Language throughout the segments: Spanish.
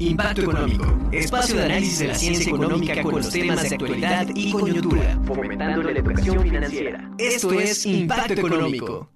Impacto Económico, espacio de análisis de la ciencia económica con los temas de actualidad y coyuntura, fomentando la educación financiera. Esto es Impacto Económico.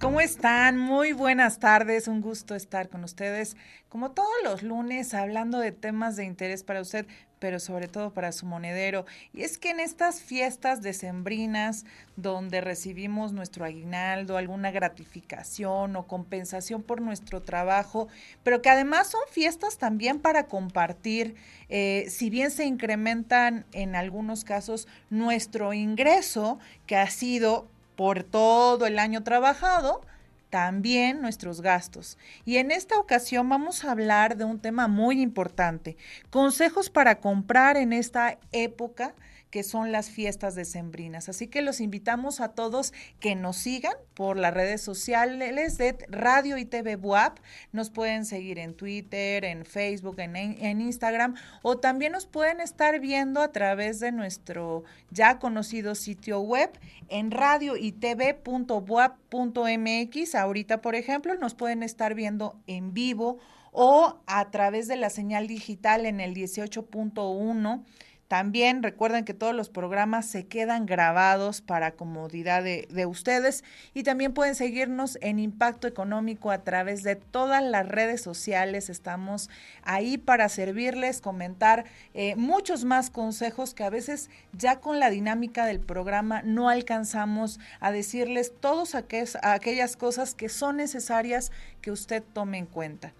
¿Cómo están? Muy buenas tardes, un gusto estar con ustedes, como todos los lunes, hablando de temas de interés para usted, pero sobre todo para su monedero. Y es que en estas fiestas decembrinas, donde recibimos nuestro aguinaldo, alguna gratificación o compensación por nuestro trabajo, pero que además son fiestas también para compartir, eh, si bien se incrementan en algunos casos nuestro ingreso, que ha sido por todo el año trabajado, también nuestros gastos. Y en esta ocasión vamos a hablar de un tema muy importante, consejos para comprar en esta época que son las fiestas decembrinas. Así que los invitamos a todos que nos sigan por las redes sociales de Radio y TV Buap. Nos pueden seguir en Twitter, en Facebook, en, en Instagram o también nos pueden estar viendo a través de nuestro ya conocido sitio web en radio y mx Ahorita, por ejemplo, nos pueden estar viendo en vivo o a través de la señal digital en el 18.1 también recuerden que todos los programas se quedan grabados para comodidad de, ustedes y también pueden seguirnos en Impacto Económico a través de todas las redes sociales. Estamos ahí para servirles, comentar eh, muchos más consejos que a veces ya con la dinámica del programa no alcanzamos a decirles todas aquellas cosas que son necesarias que usted tome en cuenta.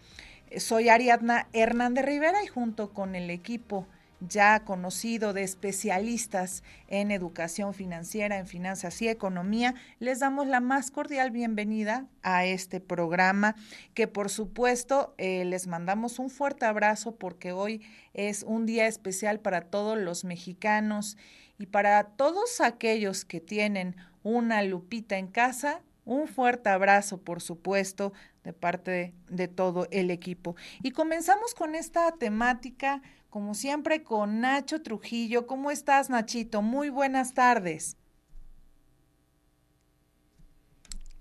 Soy Ariadna Hernández Rivera y junto con el equipo ya conocido de especialistas en educación financiera, en finanzas y economía, les damos la más cordial bienvenida a este programa que por supuesto eh, les mandamos un fuerte abrazo porque hoy es un día especial para todos los mexicanos y para todos aquellos que tienen una lupita en casa. Un fuerte abrazo, por supuesto, de parte de todo el equipo. Y comenzamos con esta temática como siempre con Nacho Trujillo. ¿Cómo estás, Nachito? Muy buenas tardes.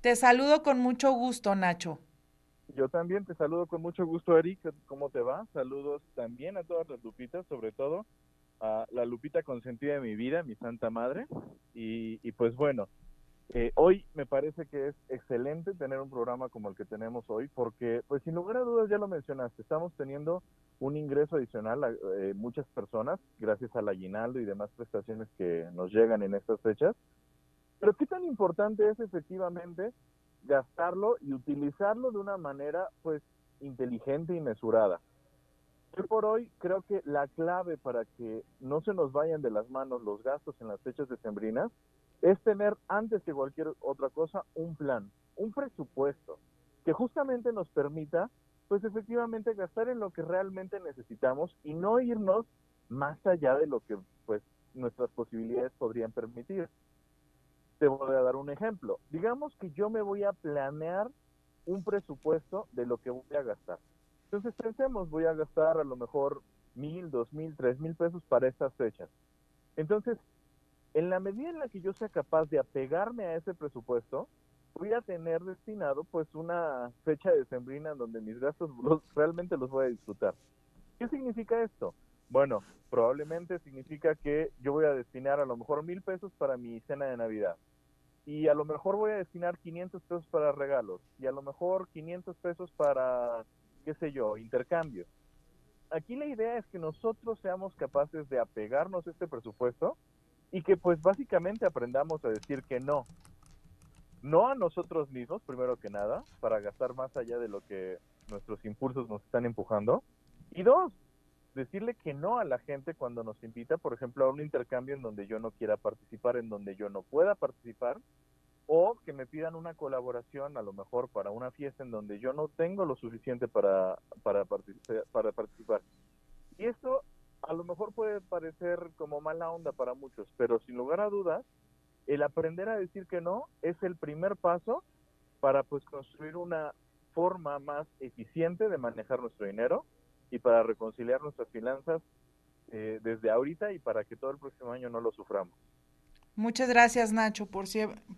Te saludo con mucho gusto, Nacho. Yo también te saludo con mucho gusto, Eric. ¿Cómo te va? Saludos también a todas las lupitas, sobre todo a la lupita consentida de mi vida, mi santa madre. Y, y pues bueno, eh, hoy me parece que es excelente tener un programa como el que tenemos hoy, porque, pues sin lugar a dudas, ya lo mencionaste, estamos teniendo un ingreso adicional a eh, muchas personas gracias al aguinaldo y demás prestaciones que nos llegan en estas fechas. Pero qué tan importante es efectivamente gastarlo y utilizarlo de una manera, pues, inteligente y mesurada. Yo por hoy creo que la clave para que no se nos vayan de las manos los gastos en las fechas decembrinas es tener antes que cualquier otra cosa un plan, un presupuesto que justamente nos permita pues efectivamente gastar en lo que realmente necesitamos y no irnos más allá de lo que pues nuestras posibilidades podrían permitir. Te voy a dar un ejemplo. Digamos que yo me voy a planear un presupuesto de lo que voy a gastar. Entonces pensemos, voy a gastar a lo mejor mil, dos mil, tres mil pesos para estas fechas. Entonces, en la medida en la que yo sea capaz de apegarme a ese presupuesto, voy a tener destinado pues una fecha de sembrina donde mis gastos realmente los voy a disfrutar. ¿Qué significa esto? Bueno, probablemente significa que yo voy a destinar a lo mejor mil pesos para mi cena de Navidad. Y a lo mejor voy a destinar 500 pesos para regalos. Y a lo mejor 500 pesos para, qué sé yo, intercambio. Aquí la idea es que nosotros seamos capaces de apegarnos a este presupuesto y que pues básicamente aprendamos a decir que no. No a nosotros mismos, primero que nada, para gastar más allá de lo que nuestros impulsos nos están empujando. Y dos, decirle que no a la gente cuando nos invita, por ejemplo, a un intercambio en donde yo no quiera participar, en donde yo no pueda participar, o que me pidan una colaboración a lo mejor para una fiesta en donde yo no tengo lo suficiente para, para, participar, para participar. Y esto a lo mejor puede parecer como mala onda para muchos, pero sin lugar a dudas, el aprender a decir que no es el primer paso para pues construir una forma más eficiente de manejar nuestro dinero y para reconciliar nuestras finanzas eh, desde ahorita y para que todo el próximo año no lo suframos. Muchas gracias, Nacho. Por,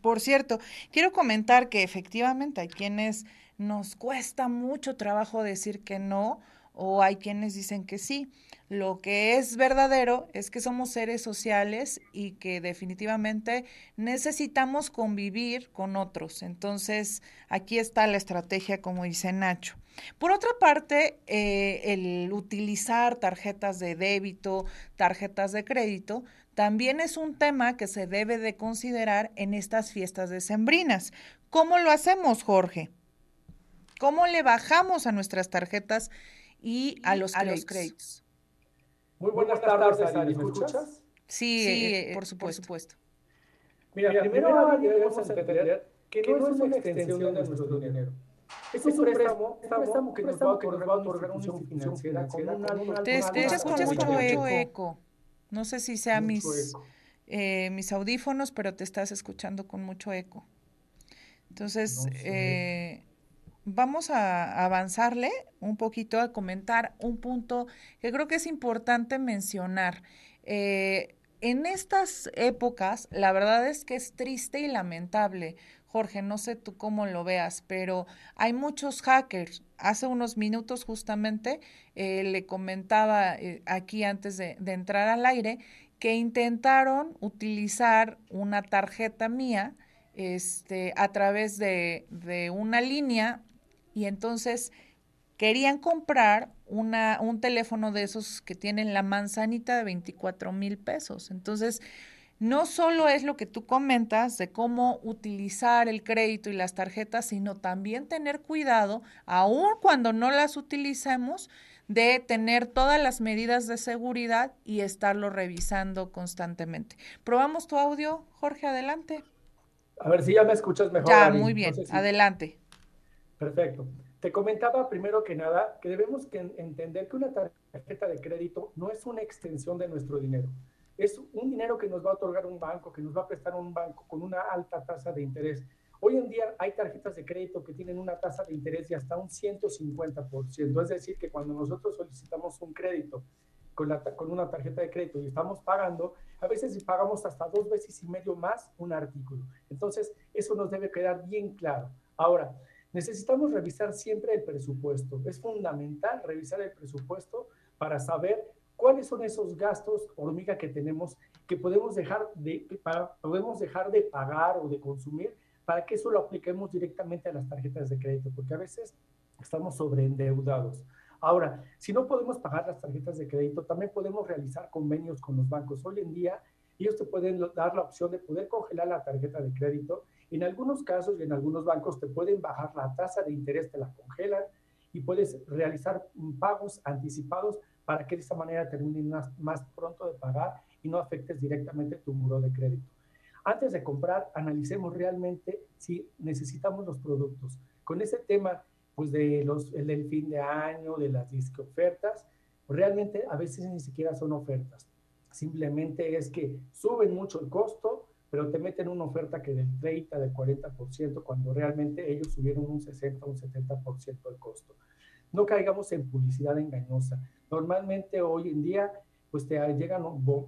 por cierto, quiero comentar que efectivamente hay quienes nos cuesta mucho trabajo decir que no o hay quienes dicen que sí. Lo que es verdadero es que somos seres sociales y que definitivamente necesitamos convivir con otros. Entonces, aquí está la estrategia, como dice Nacho. Por otra parte, eh, el utilizar tarjetas de débito, tarjetas de crédito, también es un tema que se debe de considerar en estas fiestas decembrinas. ¿Cómo lo hacemos, Jorge? ¿Cómo le bajamos a nuestras tarjetas y a los, créditos? Muy buenas, tardes, Ari. ¿Me escuchas? Sí, eh, por, supuesto. Mira, primero debemos entender que no es una extensión de nuestro dinero. Es un préstamo, que, nos va, a otorgar una institución financiera con una... Te escuchas con mucho eco. No sé si sea mis, eh, mis audífonos, pero te estás escuchando con mucho eco. Entonces, eh, vamos a avanzarle un poquito a comentar un punto que creo que es importante mencionar. Eh, en estas épocas, la verdad es que es triste y lamentable. Jorge, no sé tú cómo lo veas, pero hay muchos hackers. Hace unos minutos justamente eh, le comentaba eh, aquí antes de, entrar al aire que intentaron utilizar una tarjeta mía este, a través de, de una línea y entonces querían comprar una, un teléfono de esos que tienen la manzanita de 24 mil pesos. Entonces, no solo es lo que tú comentas de cómo utilizar el crédito y las tarjetas, sino también tener cuidado, aun cuando no las utilicemos, de tener todas las medidas de seguridad y estarlo revisando constantemente. Probamos tu audio, Jorge, adelante. A ver si ya me escuchas mejor. Ya, muy bien, adelante. Perfecto. Te comentaba primero que nada que debemos entender que una tarjeta de crédito no es una extensión de nuestro dinero. Es un dinero que nos va a otorgar un banco, que nos va a prestar un banco con una alta tasa de interés. Hoy en día hay tarjetas de crédito que tienen una tasa de interés de hasta un 150%. Es decir, que cuando nosotros solicitamos un crédito con, la, con una tarjeta de crédito y estamos pagando, a veces pagamos hasta dos veces y medio más un artículo. Entonces, eso nos debe quedar bien claro. Ahora, Necesitamos revisar siempre el presupuesto. Es fundamental revisar el presupuesto para saber cuáles son esos gastos hormiga que tenemos que podemos dejar de, podemos dejar de pagar o de consumir para que eso lo apliquemos directamente a las tarjetas de crédito, porque a veces estamos sobreendeudados. Ahora, si no podemos pagar las tarjetas de crédito, también podemos realizar convenios con los bancos. Hoy en día, ellos te pueden dar la opción de poder congelar la tarjeta de crédito en algunos casos y en algunos bancos te pueden bajar la tasa de interés, te la congelan y puedes realizar pagos anticipados para que de esta manera termines más, más pronto de pagar y no afectes directamente tu muro de crédito. Antes de comprar, analicemos realmente si necesitamos los productos. Con ese tema, pues de los, el del fin de año, de las disque ofertas, realmente a veces ni siquiera son ofertas. Simplemente es que suben mucho el costo pero te meten una oferta que del 30, del 40%, cuando realmente ellos subieron un 60, un 70% el costo. No caigamos en publicidad engañosa. Normalmente hoy en día, pues te llegan,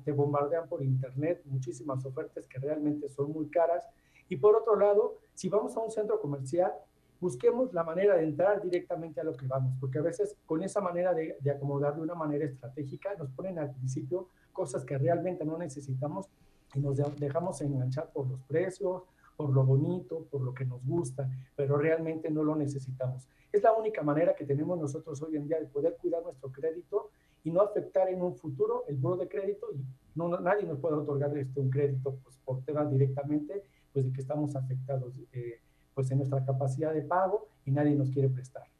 te bombardean por internet muchísimas ofertas que realmente son muy caras. Y por otro lado, si vamos a un centro comercial, busquemos la manera de entrar directamente a lo que vamos, porque a veces con esa manera de, de acomodar de una manera estratégica nos ponen al principio cosas que realmente no necesitamos y nos dejamos enganchar por los precios, por lo bonito, por lo que nos gusta, pero realmente no lo necesitamos. Es la única manera que tenemos nosotros hoy en día de poder cuidar nuestro crédito y no afectar en un futuro el buro de crédito y no, nadie nos puede otorgar este, un crédito pues, por temas directamente pues de que estamos afectados eh, pues en nuestra capacidad de pago y nadie nos quiere prestar.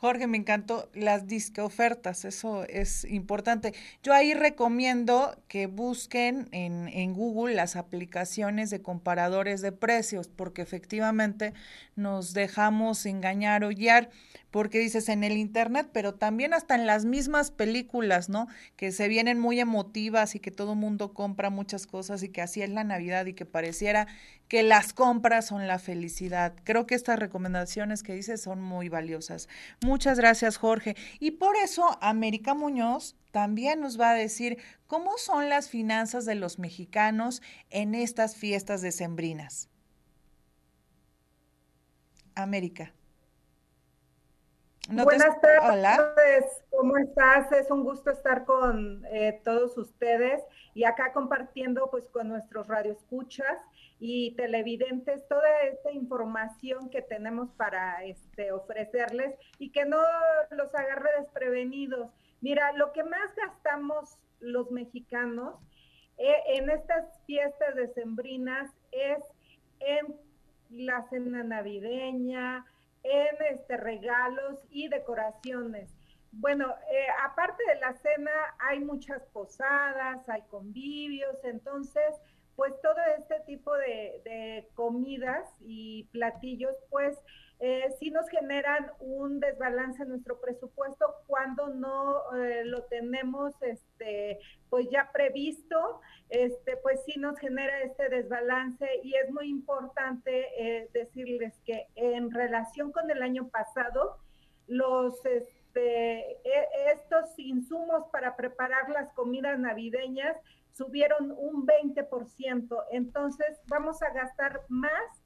Jorge, me encantó las disque ofertas, eso es importante. Yo ahí recomiendo que busquen en, en, Google las aplicaciones de comparadores de precios, porque efectivamente nos dejamos engañar o guiar porque dices en el internet, pero también hasta en las mismas películas, ¿no? Que se vienen muy emotivas y que todo mundo compra muchas cosas y que así es la Navidad y que pareciera que las compras son la felicidad. Creo que estas recomendaciones que dices son muy valiosas. Muchas gracias, Jorge. Y por eso América Muñoz también nos va a decir cómo son las finanzas de los mexicanos en estas fiestas decembrinas. América. Buenas tardes. Hola. ¿Cómo estás? Es un gusto estar con eh, todos ustedes y acá compartiendo pues con nuestros radioescuchas y televidentes toda esta información que tenemos para este, ofrecerles y que no los agarre desprevenidos. Mira, lo que más gastamos los mexicanos eh, en estas fiestas decembrinas es en la cena navideña, en este, regalos y decoraciones. Bueno, eh, aparte de la cena hay muchas posadas, hay convivios, entonces, pues todo este tipo de, de comidas y platillos, pues eh, sí nos generan un desbalance en nuestro presupuesto cuando no eh, lo tenemos este, pues ya previsto, este, pues sí nos genera este desbalance y es muy importante eh, decirles que en relación con el año pasado, los este, e, estos insumos para preparar las comidas navideñas subieron un 20%, entonces vamos a gastar más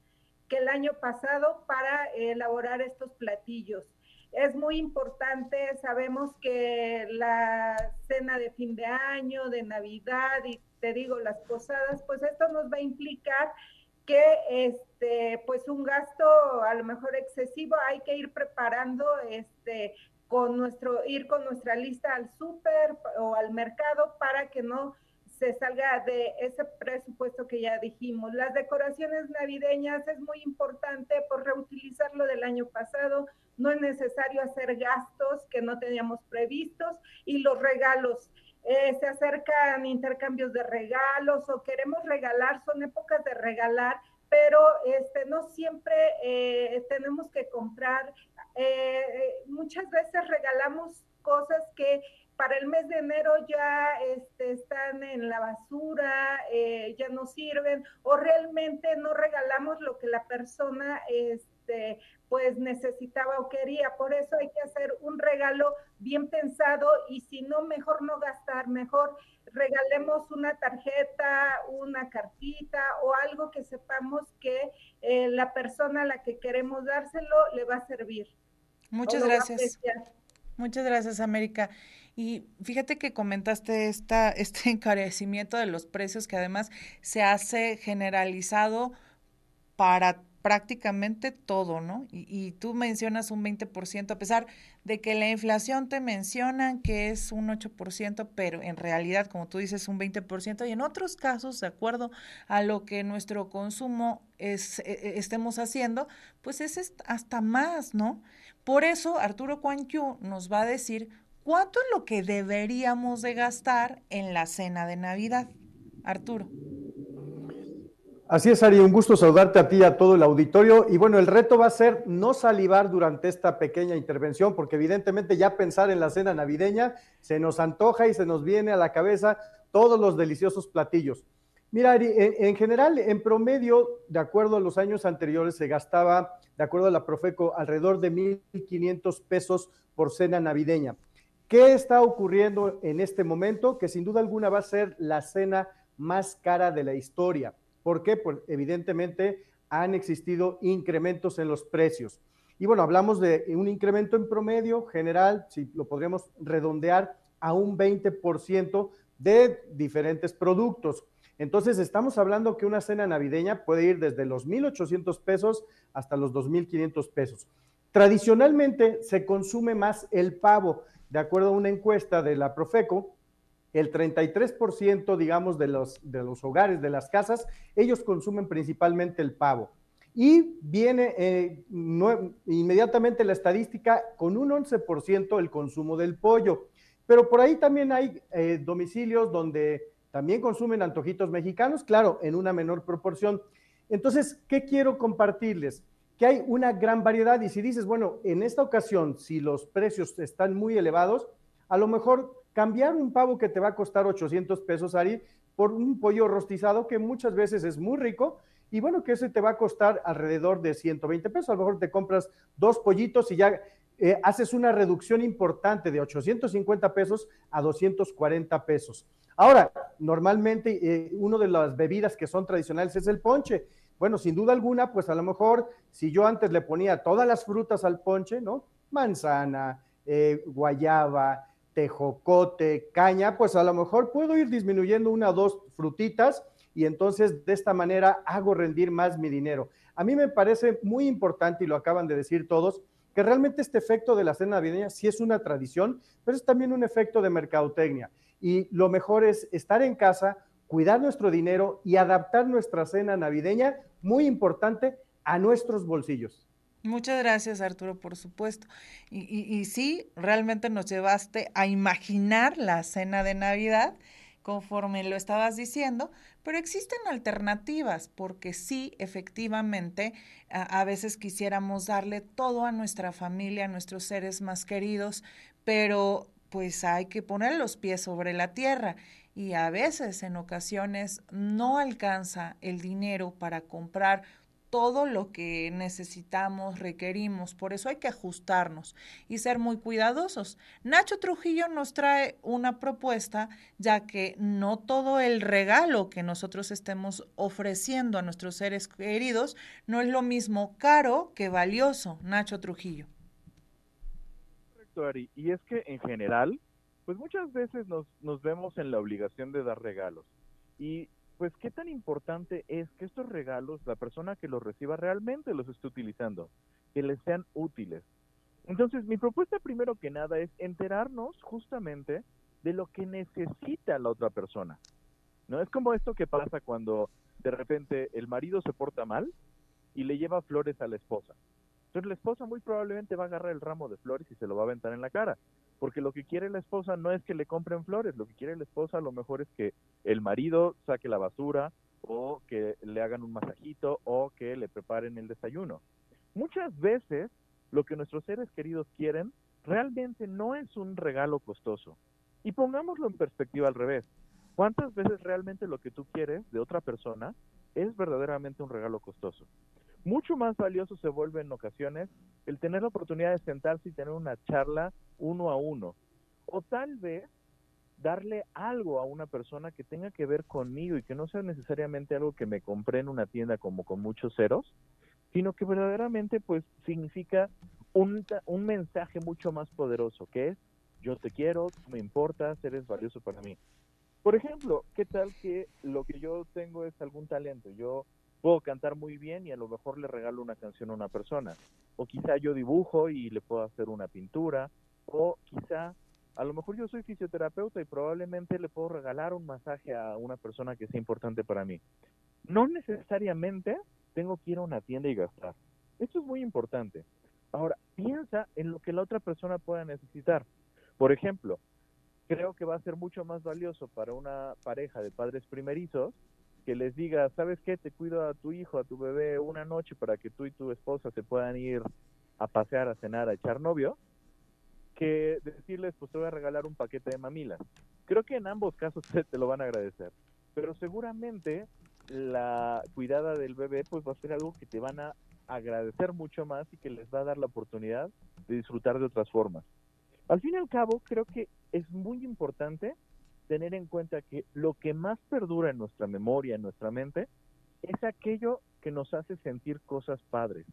el año pasado para elaborar estos platillos. Es muy importante, sabemos que la cena de fin de año, de Navidad y te digo las posadas, pues esto nos va a implicar que este pues un gasto a lo mejor excesivo hay que ir preparando este con nuestro ir con nuestra lista al súper o al mercado para que no se salga de ese presupuesto que ya dijimos. Las decoraciones navideñas es muy importante por reutilizarlo del año pasado, no es necesario hacer gastos que no teníamos previstos y los regalos. Eh, se acercan intercambios de regalos o queremos regalar, son épocas de regalar, pero este, no siempre eh, tenemos que comprar. Eh, muchas veces regalamos cosas que para el mes de enero ya este, están en la basura, eh, ya no sirven, o realmente no regalamos lo que la persona este, pues necesitaba o quería. Por eso hay que hacer un regalo bien pensado y si no, mejor no gastar, mejor regalemos una tarjeta, una cartita o algo que sepamos que eh, la persona a la que queremos dárselo le va a servir. Muchas gracias. Muchas gracias, América. Y fíjate que comentaste esta, este encarecimiento de los precios que además se hace generalizado para prácticamente todo, ¿no? Y, tú mencionas un 20%, a pesar de que la inflación te mencionan que es un 8%, pero en realidad, como tú dices, un 20%, y en otros casos, de acuerdo a lo que nuestro consumo es, e, e, estemos haciendo, pues es hasta más, ¿no? Por eso, Arturo Juan nos va a decir ¿Cuánto es lo que deberíamos de gastar en la cena de Navidad? Arturo. Así es, Ari, un gusto saludarte a ti y a todo el auditorio. Y bueno, el reto va a ser no salivar durante esta pequeña intervención, porque evidentemente ya pensar en la cena navideña se nos antoja y se nos viene a la cabeza todos los deliciosos platillos. Mira, Ari, en, en general, en promedio, de acuerdo a los años anteriores, se gastaba, de acuerdo a la Profeco, alrededor de 1.500 pesos por cena navideña. ¿Qué está ocurriendo en este momento? Que sin duda alguna va a ser la cena más cara de la historia. ¿Por qué? Pues evidentemente han existido incrementos en los precios. Y bueno, hablamos de un incremento en promedio general, si lo podríamos redondear a un 20% de diferentes productos. Entonces, estamos hablando que una cena navideña puede ir desde los 1.800 pesos hasta los 2.500 pesos. Tradicionalmente se consume más el pavo de acuerdo a una encuesta de la Profeco, el 33%, digamos, de los, de los hogares, de las casas, ellos consumen principalmente el pavo. Y viene eh, inmediatamente la estadística con un 11% el consumo del pollo. Pero por ahí también hay eh, domicilios donde también consumen antojitos mexicanos, claro, en una menor proporción. Entonces, ¿qué quiero compartirles? Que hay una gran variedad y si dices, bueno, en esta ocasión, si los precios están muy elevados, a lo mejor cambiar un pavo que te va a costar 800 pesos, Ari, por un pollo rostizado que muchas veces es muy rico y bueno, que ese te va a costar alrededor de 120 pesos. A lo mejor te compras dos pollitos y ya eh, haces una reducción importante de 850 pesos a 240 pesos. Ahora, normalmente eh, una de las bebidas que son tradicionales es el ponche. Bueno, sin duda alguna, pues a lo mejor si yo antes le ponía todas las frutas al ponche, ¿no? Manzana, eh, guayaba, tejocote, caña, pues a lo mejor puedo ir disminuyendo una o dos frutitas y entonces de esta manera hago rendir más mi dinero. A mí me parece muy importante, y lo acaban de decir todos, que realmente este efecto de la cena navideña sí es una tradición, pero es también un efecto de mercadotecnia. Y lo mejor es estar en casa, cuidar nuestro dinero y adaptar nuestra cena navideña, muy importante, a nuestros bolsillos. Muchas gracias, Arturo, por supuesto. Y, sí, realmente nos llevaste a imaginar la cena de Navidad conforme lo estabas diciendo, pero existen alternativas porque sí, efectivamente, a, veces quisiéramos darle todo a nuestra familia, a nuestros seres más queridos, pero pues hay que poner los pies sobre la tierra y a veces en ocasiones no alcanza el dinero para comprar todo lo que necesitamos, requerimos. Por eso hay que ajustarnos y ser muy cuidadosos. Nacho Trujillo nos trae una propuesta, ya que no todo el regalo que nosotros estemos ofreciendo a nuestros seres queridos no es lo mismo caro que valioso. Nacho Trujillo. Correcto, Ari. Y es que en general, pues muchas veces nos, nos vemos en la obligación de dar regalos. Y pues qué tan importante es que estos regalos, la persona que los reciba realmente los esté utilizando, que les sean útiles. Entonces, mi propuesta primero que nada es enterarnos justamente de lo que necesita la otra persona. No es como esto que pasa cuando de repente el marido se porta mal y le lleva flores a la esposa. Entonces la esposa muy probablemente va a agarrar el ramo de flores y se lo va a aventar en la cara porque lo que quiere la esposa no es que le compren flores, lo que quiere la esposa a lo mejor es que el marido saque la basura o que le hagan un masajito o que le preparen el desayuno. Muchas veces lo que nuestros seres queridos quieren realmente no es un regalo costoso. Y pongámoslo en perspectiva al revés. ¿Cuántas veces realmente lo que tú quieres de otra persona es verdaderamente un regalo costoso? Mucho más valioso se vuelve en ocasiones el tener la oportunidad de sentarse y tener una charla uno a uno. O tal vez darle algo a una persona que tenga que ver conmigo y que no sea necesariamente algo que me compré en una tienda como con muchos ceros, sino que verdaderamente pues significa un, un mensaje mucho más poderoso, que es yo te quiero, me importas, eres valioso para mí. Por ejemplo, ¿qué tal que lo que yo tengo es algún talento? Yo puedo cantar muy bien y a lo mejor le regalo una canción a una persona. O quizá yo dibujo y le puedo hacer una pintura. O quizá a lo mejor yo soy fisioterapeuta y probablemente le puedo regalar un masaje a una persona que sea importante para mí. No necesariamente tengo que ir a una tienda y gastar. Esto es muy importante. Ahora, piensa en lo que la otra persona pueda necesitar. Por ejemplo, creo que va a ser mucho más valioso para una pareja de padres primerizos que les diga, ¿sabes qué? Te cuido a tu hijo, a tu bebé una noche para que tú y tu esposa se puedan ir a pasear, a cenar, a echar novio, que decirles, pues te voy a regalar un paquete de mamilas. Creo que en ambos casos te lo van a agradecer, pero seguramente la cuidada del bebé pues va a ser algo que te van a agradecer mucho más y que les va a dar la oportunidad de disfrutar de otras formas. Al fin y al cabo, creo que es muy importante tener en cuenta que lo que más perdura en nuestra memoria, en nuestra mente, es aquello que nos hace sentir cosas padres,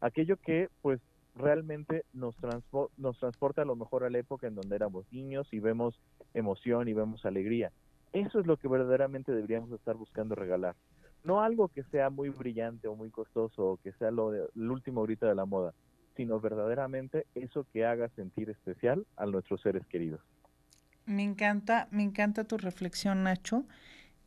aquello que pues realmente nos, nos transporta a lo mejor a la época en donde éramos niños y vemos emoción y vemos alegría. Eso es lo que verdaderamente deberíamos estar buscando regalar. No algo que sea muy brillante o muy costoso o que sea lo, de, lo último ahorita de la moda, sino verdaderamente eso que haga sentir especial a nuestros seres queridos. Me encanta, me encanta tu reflexión, Nacho.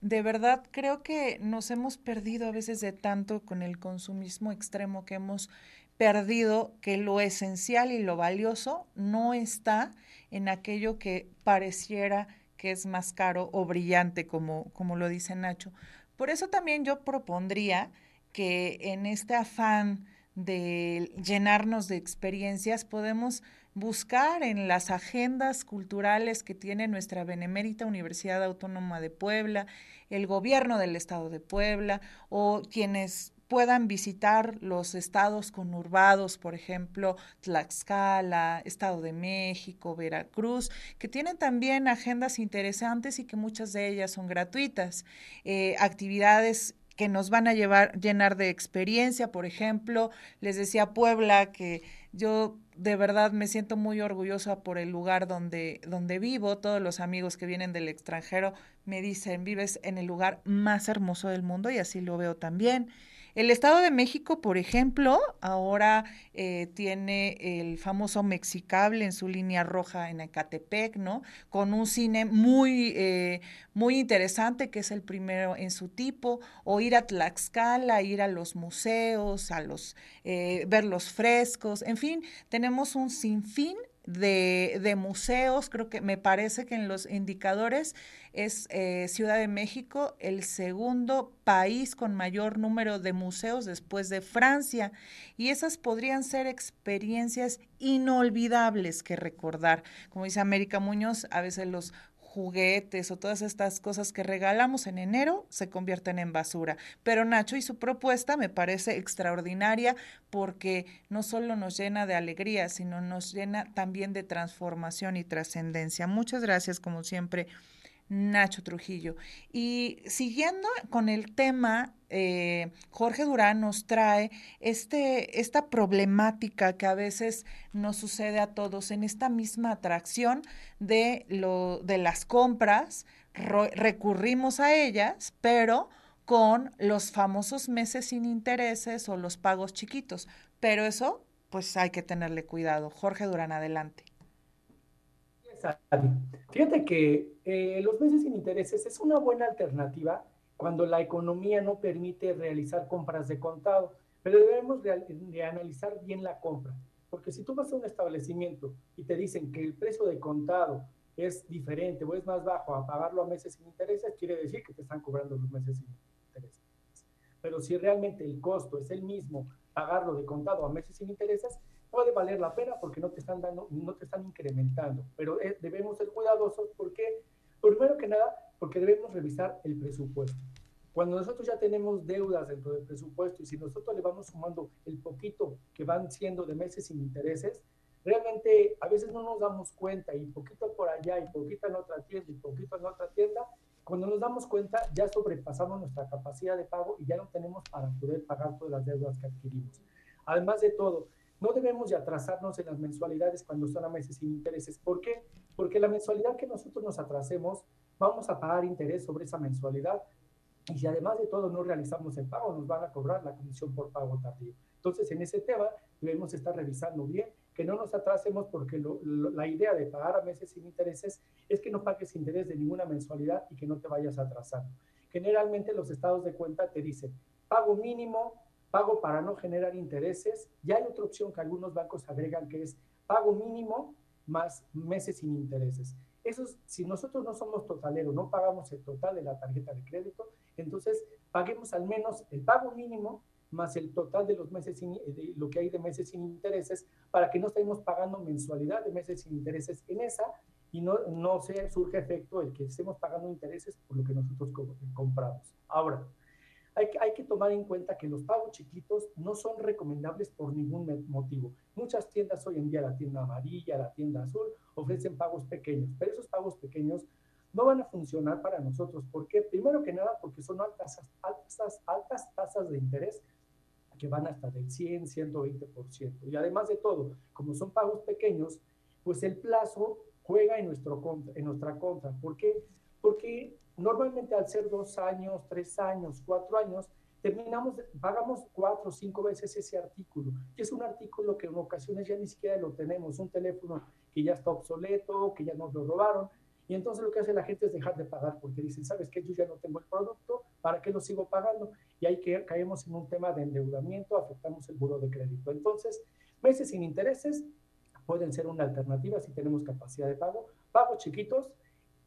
De verdad, creo que nos hemos perdido a veces de tanto con el consumismo extremo que hemos perdido que lo esencial y lo valioso no está en aquello que pareciera que es más caro o brillante, como, como lo dice Nacho. Por eso también yo propondría que en este afán de llenarnos de experiencias podemos buscar en las agendas culturales que tiene nuestra Benemérita Universidad Autónoma de Puebla, el gobierno del Estado de Puebla o quienes puedan visitar los estados conurbados, por ejemplo, Tlaxcala, Estado de México, Veracruz, que tienen también agendas interesantes y que muchas de ellas son gratuitas. Eh, actividades que nos van a llevar, llenar de experiencia, por ejemplo, les decía Puebla que yo de verdad me siento muy orgullosa por el lugar donde, donde vivo. Todos los amigos que vienen del extranjero me dicen, vives en el lugar más hermoso del mundo y así lo veo también. El Estado de México, por ejemplo, ahora eh, tiene el famoso Mexicable en su línea roja en Ecatepec, ¿no? Con un cine muy, eh, muy interesante, que es el primero en su tipo, o ir a Tlaxcala, ir a los museos, a los, eh, ver los frescos, en fin, tenemos un sinfín de, de, museos, creo que me parece que en los indicadores es eh, Ciudad de México el segundo país con mayor número de museos después de Francia. Y esas podrían ser experiencias inolvidables que recordar. Como dice América Muñoz, a veces los juguetes o todas estas cosas que regalamos en enero se convierten en basura. Pero Nacho y su propuesta me parece extraordinaria porque no solo nos llena de alegría, sino nos llena también de transformación y trascendencia. Muchas gracias, como siempre. Nacho Trujillo. Y siguiendo con el tema, eh, Jorge Durán nos trae este, esta problemática que a veces nos sucede a todos en esta misma atracción de, lo, de las compras, recurrimos a ellas, pero con los famosos meses sin intereses o los pagos chiquitos. Pero eso, pues hay que tenerle cuidado. Jorge Durán, adelante. Fíjate que eh, los meses sin intereses es una buena alternativa cuando la economía no permite realizar compras de contado, pero debemos de, analizar bien la compra, porque si tú vas a un establecimiento y te dicen que el precio de contado es diferente o es más bajo a pagarlo a meses sin intereses, quiere decir que te están cobrando los meses sin intereses. Pero si realmente el costo es el mismo, pagarlo de contado a meses sin intereses, puede valer la pena porque no te están dando, no te están incrementando, pero eh, debemos ser cuidadosos porque, primero que nada, porque debemos revisar el presupuesto. Cuando nosotros ya tenemos deudas dentro del presupuesto y si nosotros le vamos sumando el poquito que van siendo de meses sin intereses, realmente a veces no nos damos cuenta y poquito por allá y poquito en otra tienda y poquito en otra tienda, cuando nos damos cuenta ya sobrepasamos nuestra capacidad de pago y ya no tenemos para poder pagar todas las deudas que adquirimos. Además de todo, no debemos de atrasarnos en las mensualidades cuando son a meses sin intereses. ¿Por qué? Porque la mensualidad que nosotros nos atrasemos, vamos a pagar interés sobre esa mensualidad. Y si además de todo no realizamos el pago, nos van a cobrar la comisión por pago tardío. Entonces, en ese tema debemos estar revisando bien, que no nos atrasemos porque la idea de pagar a meses sin intereses es que no pagues interés de ninguna mensualidad y que no te vayas atrasando. Generalmente los estados de cuenta te dicen pago mínimo pago para no generar intereses. Ya hay otra opción que algunos bancos agregan que es pago mínimo más meses sin intereses. Eso si nosotros no somos totaleros, no pagamos el total de la tarjeta de crédito, entonces paguemos al menos el pago mínimo más el total de los meses sin, de lo que hay de meses sin intereses para que no estemos pagando mensualidad de meses sin intereses en esa y no, no se surge efecto el que estemos pagando intereses por lo que nosotros compramos. Ahora, hay, hay, que tomar en cuenta que los pagos chiquitos no son recomendables por ningún motivo. Muchas tiendas hoy en día, la tienda amarilla, la tienda azul, ofrecen pagos pequeños, pero esos pagos pequeños no van a funcionar para nosotros. ¿Por qué? Primero que nada, porque son altas, altas, altas tasas de interés que van hasta del 100, 120%. Y además de todo, como son pagos pequeños, pues el plazo juega en, nuestro, en nuestra contra. ¿Por qué? Porque Normalmente al ser dos años, tres años, cuatro años, terminamos, pagamos cuatro o cinco veces ese artículo. Y es un artículo que en ocasiones ya ni siquiera lo tenemos, un teléfono que ya está obsoleto, que ya nos lo robaron. Y entonces lo que hace la gente es dejar de pagar porque dicen, ¿sabes qué? Yo ya no tengo el producto, ¿para qué lo sigo pagando? Y ahí que caemos en un tema de endeudamiento, afectamos el buro de crédito. Entonces, meses sin intereses pueden ser una alternativa si tenemos capacidad de pago. Pagos chiquitos,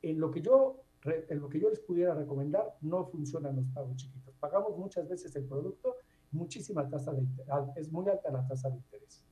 en lo que yo en lo que yo les pudiera recomendar, no funcionan los pagos chiquitos. Pagamos muchas veces el producto, muchísima tasa de interés, es muy alta la tasa de interés.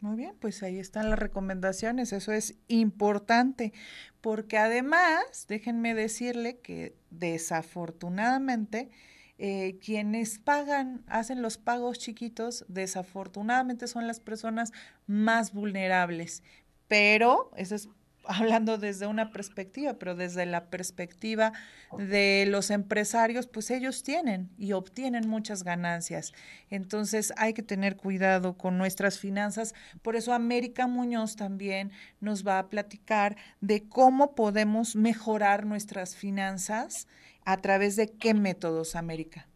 Muy bien, pues ahí están las recomendaciones, eso es importante, porque además, déjenme decirle que desafortunadamente eh, quienes pagan, hacen los pagos chiquitos, desafortunadamente son las personas más vulnerables. Pero eso es hablando desde una perspectiva, pero desde la perspectiva de los empresarios, pues ellos tienen y obtienen muchas ganancias. Entonces hay que tener cuidado con nuestras finanzas. Por eso América Muñoz también nos va a platicar de cómo podemos mejorar nuestras finanzas a través de qué métodos, América.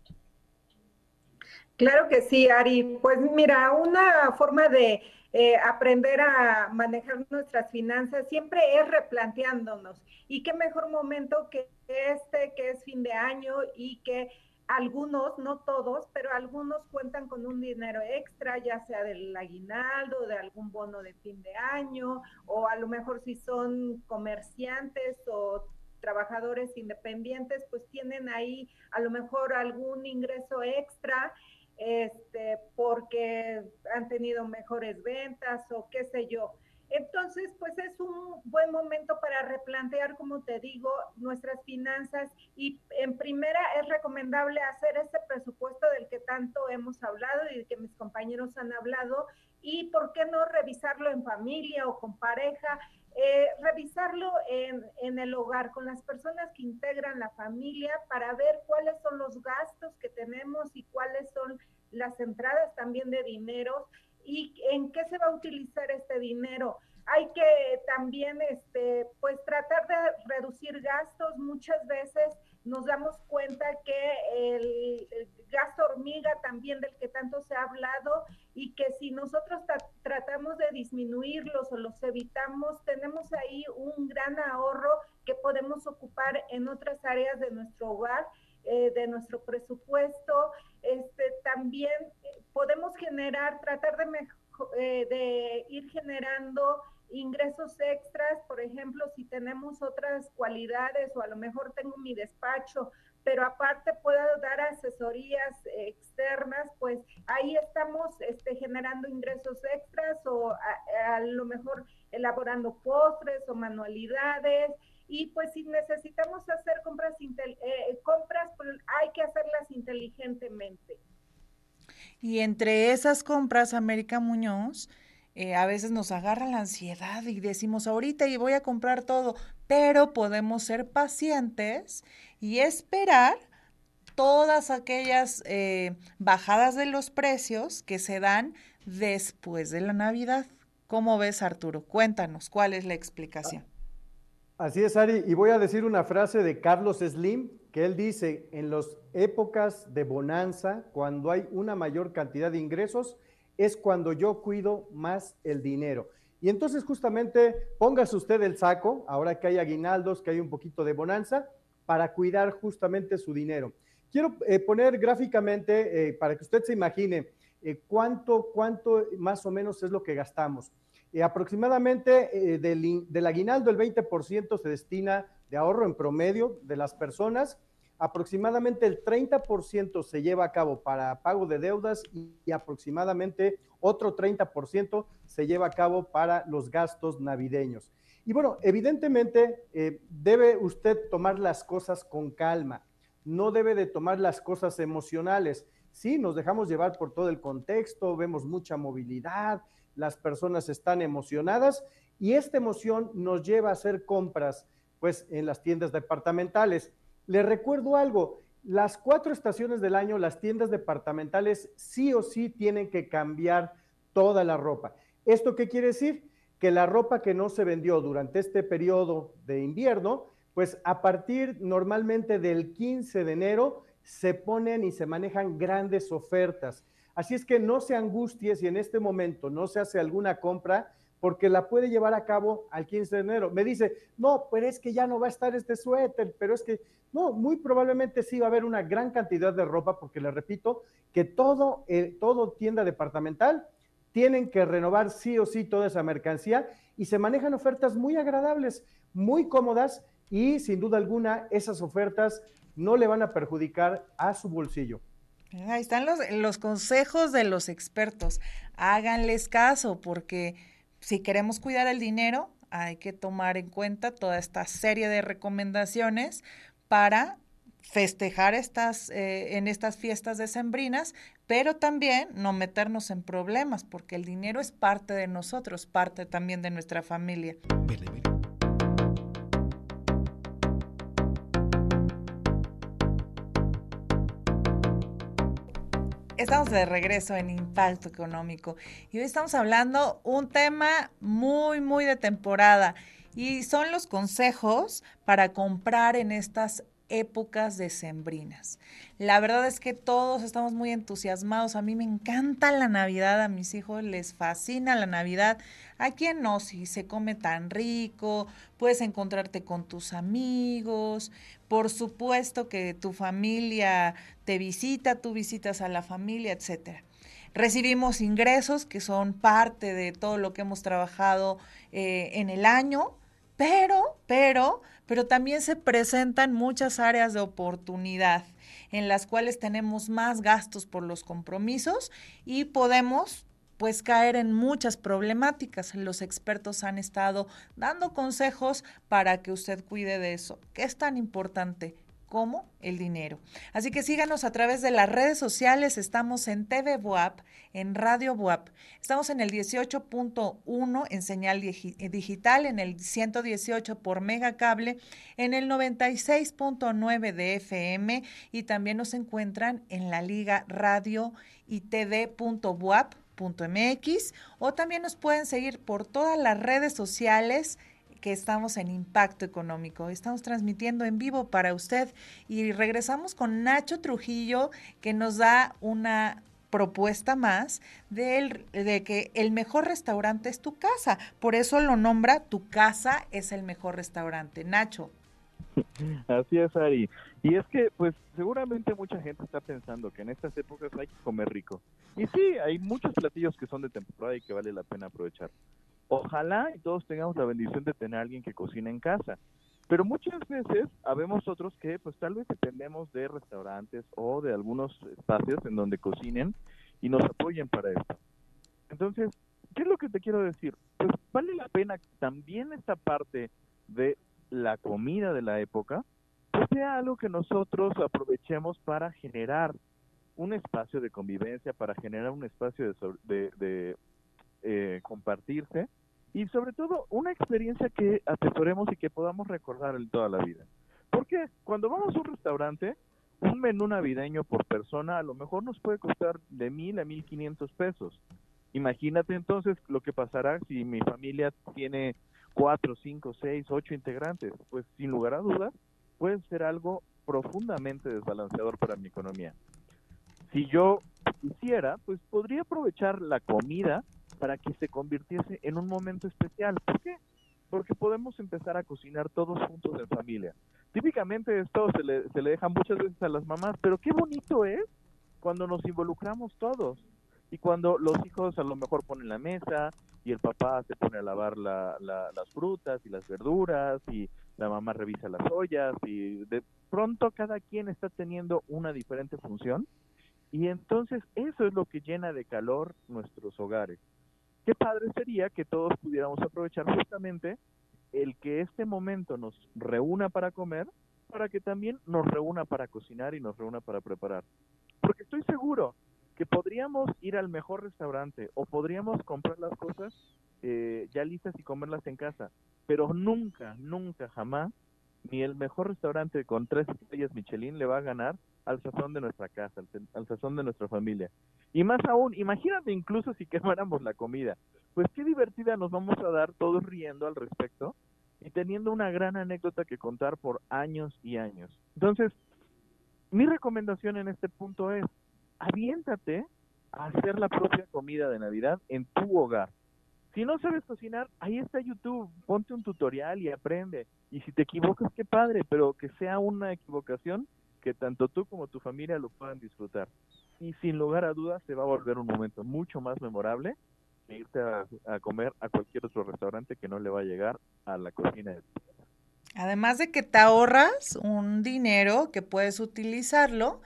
Claro que sí, Ari. Pues mira, una forma de eh, aprender a manejar nuestras finanzas siempre es replanteándonos. Y qué mejor momento que este, que es fin de año y que algunos, no todos, pero algunos cuentan con un dinero extra, ya sea del aguinaldo, de algún bono de fin de año, o a lo mejor si son comerciantes o trabajadores independientes, pues tienen ahí a lo mejor algún ingreso extra este, porque han tenido mejores ventas o qué sé yo. Entonces, pues es un buen momento para replantear, como te digo, nuestras finanzas y en primera es recomendable hacer ese presupuesto del que tanto hemos hablado y que mis compañeros han hablado y por qué no revisarlo en familia o con pareja, eh, revisarlo en, en el hogar con las personas que integran la familia para ver cuáles son los gastos que tenemos y cuáles son las entradas también de dinero y en qué se va a utilizar este dinero. Hay que también, este, pues, tratar de reducir gastos. Muchas veces nos damos cuenta que el, gasto hormiga también del que tanto se ha hablado y que si nosotros tratamos de disminuirlos o los evitamos, tenemos ahí un gran ahorro que podemos ocupar en otras áreas de nuestro hogar, eh, de nuestro presupuesto. Este, también eh, podemos generar, tratar de, eh, de ir generando ingresos extras, por ejemplo, si tenemos otras cualidades o a lo mejor tengo mi despacho, pero aparte puedo dar asesorías externas, pues ahí estamos este, generando ingresos extras o a, lo mejor elaborando postres o manualidades. Y pues si necesitamos hacer compras, eh, compras pues hay que hacerlas inteligentemente. Y entre esas compras, América Muñoz, eh, a veces nos agarra la ansiedad y decimos ahorita y voy a comprar todo, pero podemos ser pacientes y esperar todas aquellas eh, bajadas de los precios que se dan después de la Navidad. ¿Cómo ves, Arturo? Cuéntanos, ¿cuál es la explicación? Así es, Ari, y voy a decir una frase de Carlos Slim, que él dice, en las épocas de bonanza, cuando hay una mayor cantidad de ingresos, es cuando yo cuido más el dinero. Y entonces justamente póngase usted el saco, ahora que hay aguinaldos, que hay un poquito de bonanza, para cuidar justamente su dinero. Quiero eh, poner gráficamente, eh, para que usted se imagine, eh, cuánto, cuánto más o menos es lo que gastamos. Aproximadamente eh, del, aguinaldo el 20% se destina de ahorro en promedio de las personas. Aproximadamente el 30% se lleva a cabo para pago de deudas y, aproximadamente otro 30% se lleva a cabo para los gastos navideños. Y bueno, evidentemente eh, debe usted tomar las cosas con calma, no debe de tomar las cosas emocionales. Sí, nos dejamos llevar por todo el contexto, vemos mucha movilidad, las personas están emocionadas y esta emoción nos lleva a hacer compras pues en las tiendas departamentales. Les recuerdo algo, las cuatro estaciones del año, las tiendas departamentales sí o sí tienen que cambiar toda la ropa. ¿Esto qué quiere decir? Que la ropa que no se vendió durante este periodo de invierno, pues a partir normalmente del 15 de enero se ponen y se manejan grandes ofertas. Así es que no se angustie si en este momento no se hace alguna compra porque la puede llevar a cabo al 15 de enero. Me dice, no, pero es que ya no va a estar este suéter, pero es que, no, muy probablemente sí va a haber una gran cantidad de ropa, porque le repito, que todo, eh, todo tienda departamental tienen que renovar sí o sí toda esa mercancía y se manejan ofertas muy agradables, muy cómodas y sin duda alguna esas ofertas no le van a perjudicar a su bolsillo. Ahí están los, los consejos de los expertos. Háganles caso porque si queremos cuidar el dinero, hay que tomar en cuenta toda esta serie de recomendaciones para festejar estas, eh, en estas fiestas decembrinas, pero también no meternos en problemas, porque el dinero es parte de nosotros, parte también de nuestra familia. Estamos de regreso en Impacto Económico y hoy estamos hablando un tema muy, muy de temporada y son los consejos para comprar en estas épocas decembrinas. La verdad es que todos estamos muy entusiasmados. A mí me encanta la Navidad, a mis hijos les fascina la Navidad. ¿A quién no? Si se come tan rico, puedes encontrarte con tus amigos. Por supuesto que tu familia te visita, tú visitas a la familia, etcétera. Recibimos ingresos que son parte de todo lo que hemos trabajado eh, en el año, pero, pero, pero también se presentan muchas áreas de oportunidad en las cuales tenemos más gastos por los compromisos y podemos pues caer en muchas problemáticas. Los expertos han estado dando consejos para que usted cuide de eso. ¿Qué es tan importante? Como el dinero. Así que síganos a través de las redes sociales. Estamos en TV Buap, en Radio Buap. Estamos en el 18.1 en señal eh, digital, en el 118 por megacable, en el 96.9 de FM y también nos encuentran en la liga radio y tv.buap.mx o también nos pueden seguir por todas las redes sociales que estamos en Impacto Económico. Estamos transmitiendo en vivo para usted y regresamos con Nacho Trujillo que nos da una propuesta más de, de que el mejor restaurante es tu casa. Por eso lo nombra Tu casa es el mejor restaurante. Nacho. Así es, Ari. Y es que, pues, seguramente mucha gente está pensando que en estas épocas hay que comer rico. Y sí, hay muchos platillos que son de temporada y que vale la pena aprovechar. Ojalá y todos tengamos la bendición de tener a alguien que cocina en casa. Pero muchas veces habemos otros que pues tal vez dependemos de restaurantes o de algunos espacios en donde cocinen y nos apoyen para esto. Entonces, ¿qué es lo que te quiero decir? Pues vale la pena que también esta parte de la comida de la época pues sea algo que nosotros aprovechemos para generar un espacio de convivencia, para generar un espacio de, de eh, compartirse y sobre todo una experiencia que atesoremos y que podamos recordar en toda la vida. Porque cuando vamos a un restaurante, un menú navideño por persona a lo mejor nos puede costar de mil a mil quinientos pesos. Imagínate entonces lo que pasará si mi familia tiene cuatro, cinco, seis, ocho integrantes. Pues sin lugar a dudas puede ser algo profundamente desbalanceador para mi economía. Si yo quisiera, pues podría aprovechar la comida para que se convirtiese en un momento especial. ¿Por qué? Porque podemos empezar a cocinar todos juntos en familia. Típicamente esto se le, se le deja muchas veces a las mamás, pero qué bonito es cuando nos involucramos todos y cuando los hijos a lo mejor ponen la mesa y el papá se pone a lavar la, las frutas y las verduras y la mamá revisa las ollas y de pronto cada quien está teniendo una diferente función y entonces eso es lo que llena de calor nuestros hogares qué padre sería que todos pudiéramos aprovechar justamente el que este momento nos reúna para comer, para que también nos reúna para cocinar y nos reúna para preparar. Porque estoy seguro que podríamos ir al mejor restaurante o podríamos comprar las cosas eh, ya listas y comerlas en casa, pero nunca, nunca, jamás, ni el mejor restaurante con tres estrellas Michelin le va a ganar al sazón de nuestra casa, al, sazón de nuestra familia. Y más aún, imagínate incluso si quemáramos la comida. Pues qué divertida nos vamos a dar todos riendo al respecto y teniendo una gran anécdota que contar por años y años. Entonces, mi recomendación en este punto es, aviéntate a hacer la propia comida de Navidad en tu hogar. Si no sabes cocinar, ahí está YouTube, ponte un tutorial y aprende. Y si te equivocas, qué padre, pero que sea una equivocación que tanto tú como tu familia lo puedan disfrutar. Y sin lugar a dudas se va a volver un momento mucho más memorable que irte a, comer a cualquier otro restaurante que no le va a llegar a la cocina de tu casa. Además de que te ahorras un dinero que puedes utilizarlo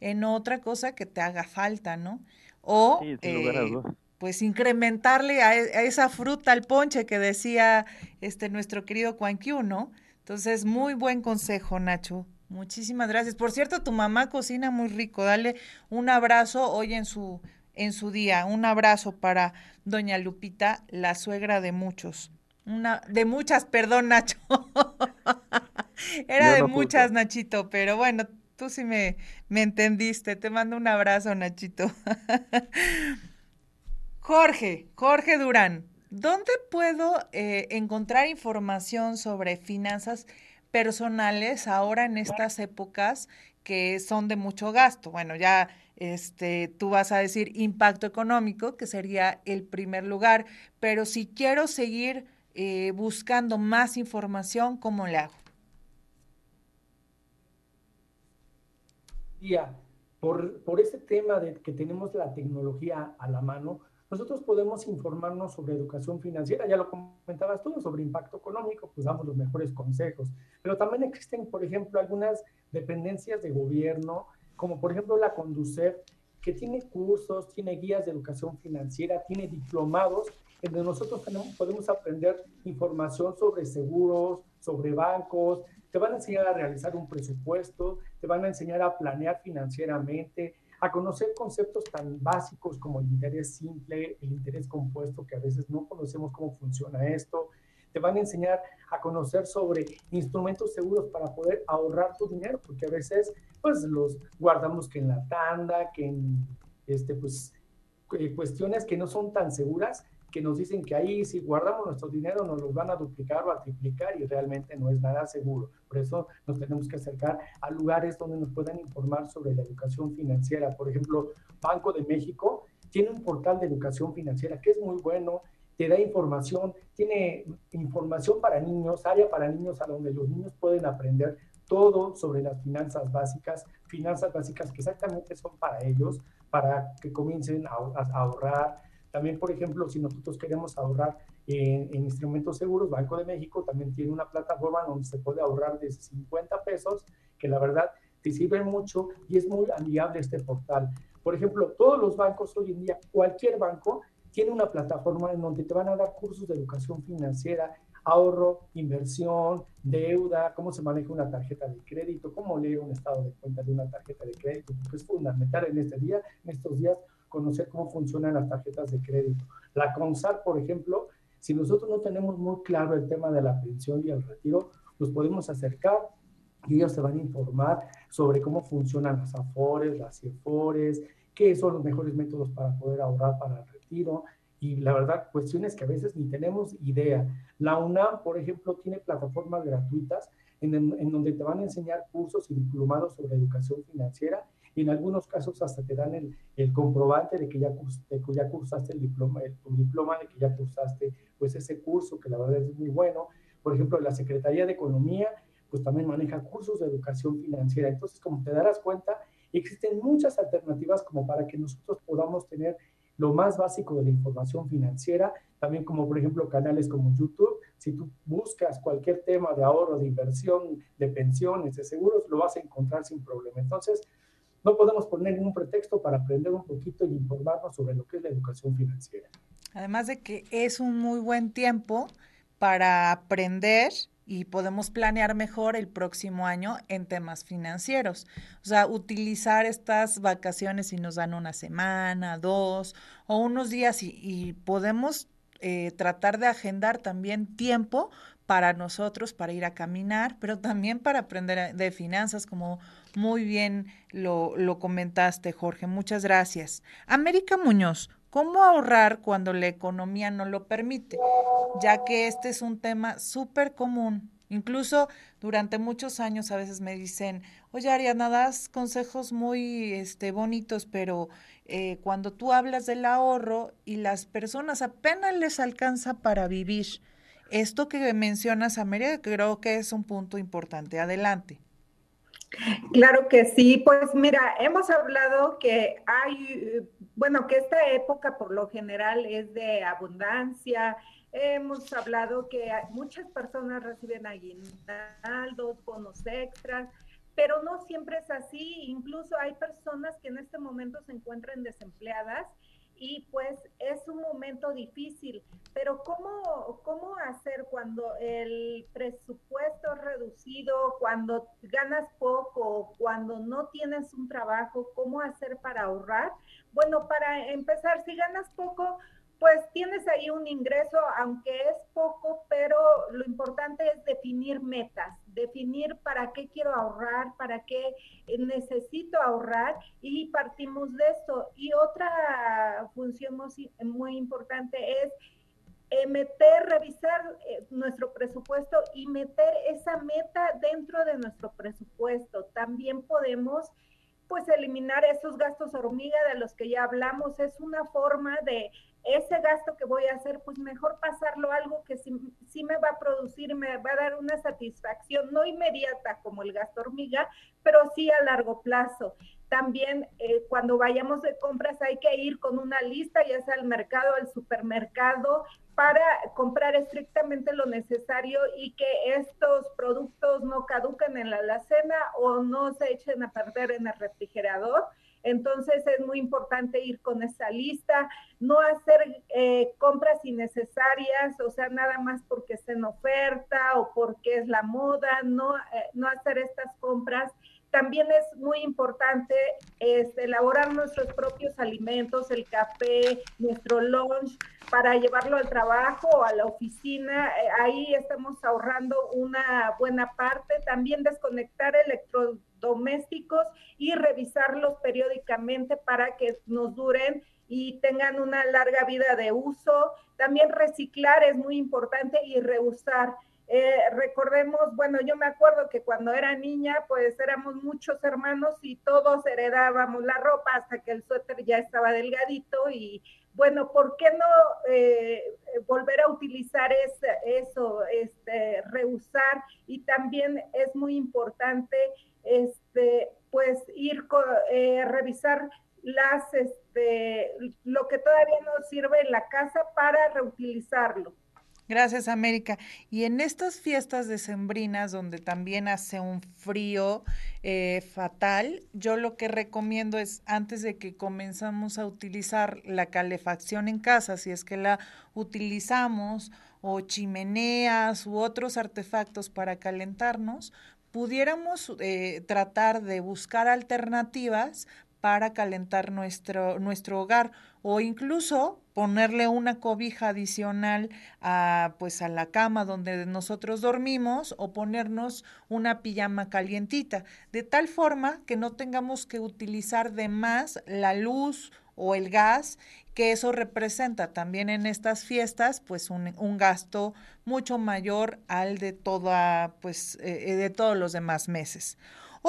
en otra cosa que te haga falta, ¿no? O eh, pues incrementarle a, a, esa fruta al ponche que decía este nuestro querido Juan Q, ¿no? Entonces, muy buen consejo, Nacho. Muchísimas gracias. Por cierto, tu mamá cocina muy rico. Dale un abrazo hoy en su en su día. Un abrazo para doña Lupita, la suegra de muchos. Una de muchas, perdón, Nacho. Era de muchas, Nachito, pero bueno, tú sí me, me entendiste. Te mando un abrazo, Nachito. Jorge, Jorge Durán, ¿dónde puedo eh, encontrar información sobre finanzas personales ahora en estas épocas que son de mucho gasto? Bueno, ya este, tú vas a decir impacto económico, que sería el primer lugar, pero si quiero seguir eh, buscando más información, ¿cómo le hago? por, por ese tema de que tenemos la tecnología a la mano, nosotros podemos informarnos sobre educación financiera, ya lo comentabas tú, sobre impacto económico, pues damos los mejores consejos, pero también existen, por ejemplo, algunas dependencias de gobierno, como por ejemplo la Conducef, que tiene cursos, tiene guías de educación financiera, tiene diplomados, en donde nosotros podemos aprender información sobre seguros, sobre bancos, te van a enseñar a realizar un presupuesto, te van a enseñar a planear financieramente, a conocer conceptos tan básicos como el interés simple, el interés compuesto, que a veces no conocemos cómo funciona esto. Te van a enseñar a conocer sobre instrumentos seguros para poder ahorrar tu dinero, porque a veces pues los guardamos que en la tanda, que en este, pues, eh, cuestiones que no son tan seguras que nos dicen que ahí si guardamos nuestro dinero nos los van a duplicar o a triplicar y realmente no es nada seguro. Por eso nos tenemos que acercar a lugares donde nos puedan informar sobre la educación financiera. Por ejemplo, Banco de México tiene un portal de educación financiera que es muy bueno, te da información, tiene información para niños, área para niños a donde los niños pueden aprender todo sobre las finanzas básicas, finanzas básicas que exactamente son para ellos, para que comiencen a, ahorrar, también, por ejemplo, si nosotros queremos ahorrar en, instrumentos seguros, Banco de México también tiene una plataforma donde se puede ahorrar desde 50 pesos, que la verdad te sirve mucho y es muy amigable este portal. Por ejemplo, todos los bancos hoy en día, cualquier banco, tiene una plataforma en donde te van a dar cursos de educación financiera, ahorro, inversión, deuda, cómo se maneja una tarjeta de crédito, cómo leer un estado de cuenta de una tarjeta de crédito, porque es fundamental en este día, en estos días, conocer cómo funcionan las tarjetas de crédito. La CONSAR, por ejemplo, si nosotros no tenemos muy claro el tema de la pensión y el retiro, nos podemos acercar y ellos se van a informar sobre cómo funcionan las AFORES, las CIFORES, qué son los mejores métodos para poder ahorrar para el retiro. Y la verdad, cuestiones que a veces ni tenemos idea. La UNAM, por ejemplo, tiene plataformas gratuitas en, en donde te van a enseñar cursos y diplomados sobre educación financiera y en algunos casos hasta te dan el, el comprobante de que ya, de que ya cursaste el diploma, el, tu diploma de que ya cursaste pues ese curso, que la verdad es muy bueno. Por ejemplo, la Secretaría de Economía pues también maneja cursos de educación financiera. Entonces, como te darás cuenta, existen muchas alternativas como para que nosotros podamos tener lo más básico de la información financiera, también como por ejemplo canales como YouTube, si tú buscas cualquier tema de ahorro, de inversión, de pensiones, de seguros, lo vas a encontrar sin problema. Entonces, no podemos poner ningún pretexto para aprender un poquito y informarnos sobre lo que es la educación financiera. Además de que es un muy buen tiempo para aprender y podemos planear mejor el próximo año en temas financieros. O sea, utilizar estas vacaciones si nos dan una semana, dos o unos días y, podemos eh, tratar de agendar también tiempo para nosotros, para ir a caminar, pero también para aprender de finanzas, como muy bien lo, lo comentaste, Jorge. Muchas gracias. América Muñoz, ¿cómo ahorrar cuando la economía no lo permite? Ya que este es un tema súper común. Incluso durante muchos años a veces me dicen, oye Ariana, das consejos muy este, bonitos, pero eh, cuando tú hablas del ahorro y las personas apenas les alcanza para vivir, esto que mencionas, América, creo que es un punto importante. Adelante. Claro que sí, pues mira, hemos hablado que hay, bueno, que esta época por lo general es de abundancia, hemos hablado que muchas personas reciben aguinaldos, bonos extras, pero no siempre es así, incluso hay personas que en este momento se encuentran desempleadas y pues es un momento difícil. Pero ¿cómo, cómo hacer cuando el presupuesto es reducido, cuando ganas poco, cuando no tienes un trabajo? ¿Cómo hacer para ahorrar? Bueno, para empezar, si ganas poco, pues tienes ahí un ingreso, aunque es poco, pero lo importante es definir metas, definir para qué quiero ahorrar, para qué necesito ahorrar y partimos de esto. Y otra función muy, importante es eh, meter, revisar eh, nuestro presupuesto y meter esa meta dentro de nuestro presupuesto. También podemos pues eliminar esos gastos hormiga de los que ya hablamos. Es una forma de ese gasto que voy a hacer, pues mejor pasarlo a algo que sí, me va a producir, me va a dar una satisfacción, no inmediata como el gasto hormiga, pero sí a largo plazo. También eh, cuando vayamos de compras hay que ir con una lista, ya sea al mercado, al supermercado, para comprar estrictamente lo necesario y que estos productos no caduquen en la alacena o no se echen a perder en el refrigerador. Entonces es muy importante ir con esa lista, no hacer eh, compras innecesarias, o sea, nada más porque está en oferta o porque es la moda, no, eh, no hacer estas compras. También es muy importante este, elaborar nuestros propios alimentos, el café, nuestro lunch, para llevarlo al trabajo o a la oficina. Eh, ahí estamos ahorrando una buena parte. También desconectar electro domésticos y revisarlos periódicamente para que nos duren y tengan una larga vida de uso. También reciclar es muy importante y reusar. Eh, recordemos, bueno, yo me acuerdo que cuando era niña, pues éramos muchos hermanos y todos heredábamos la ropa hasta que el suéter ya estaba delgadito y bueno, ¿por qué no eh, volver a utilizar eso, este, reusar? Y también es muy importante este, pues ir eh, revisar las, este, lo que todavía no sirve en la casa para reutilizarlo. Gracias, América. Y en estas fiestas decembrinas, donde también hace un frío eh, fatal, yo lo que recomiendo es, antes de que comenzamos a utilizar la calefacción en casa, si es que la utilizamos, o chimeneas u otros artefactos para calentarnos, pudiéramos eh, tratar de buscar alternativas para calentar nuestro, nuestro hogar o incluso ponerle una cobija adicional a, pues, a la cama donde nosotros dormimos o ponernos una pijama calientita, de tal forma que no tengamos que utilizar de más la luz o el gas, que eso representa también en estas fiestas, pues un, un gasto mucho mayor al de toda, pues, eh, de todos los demás meses.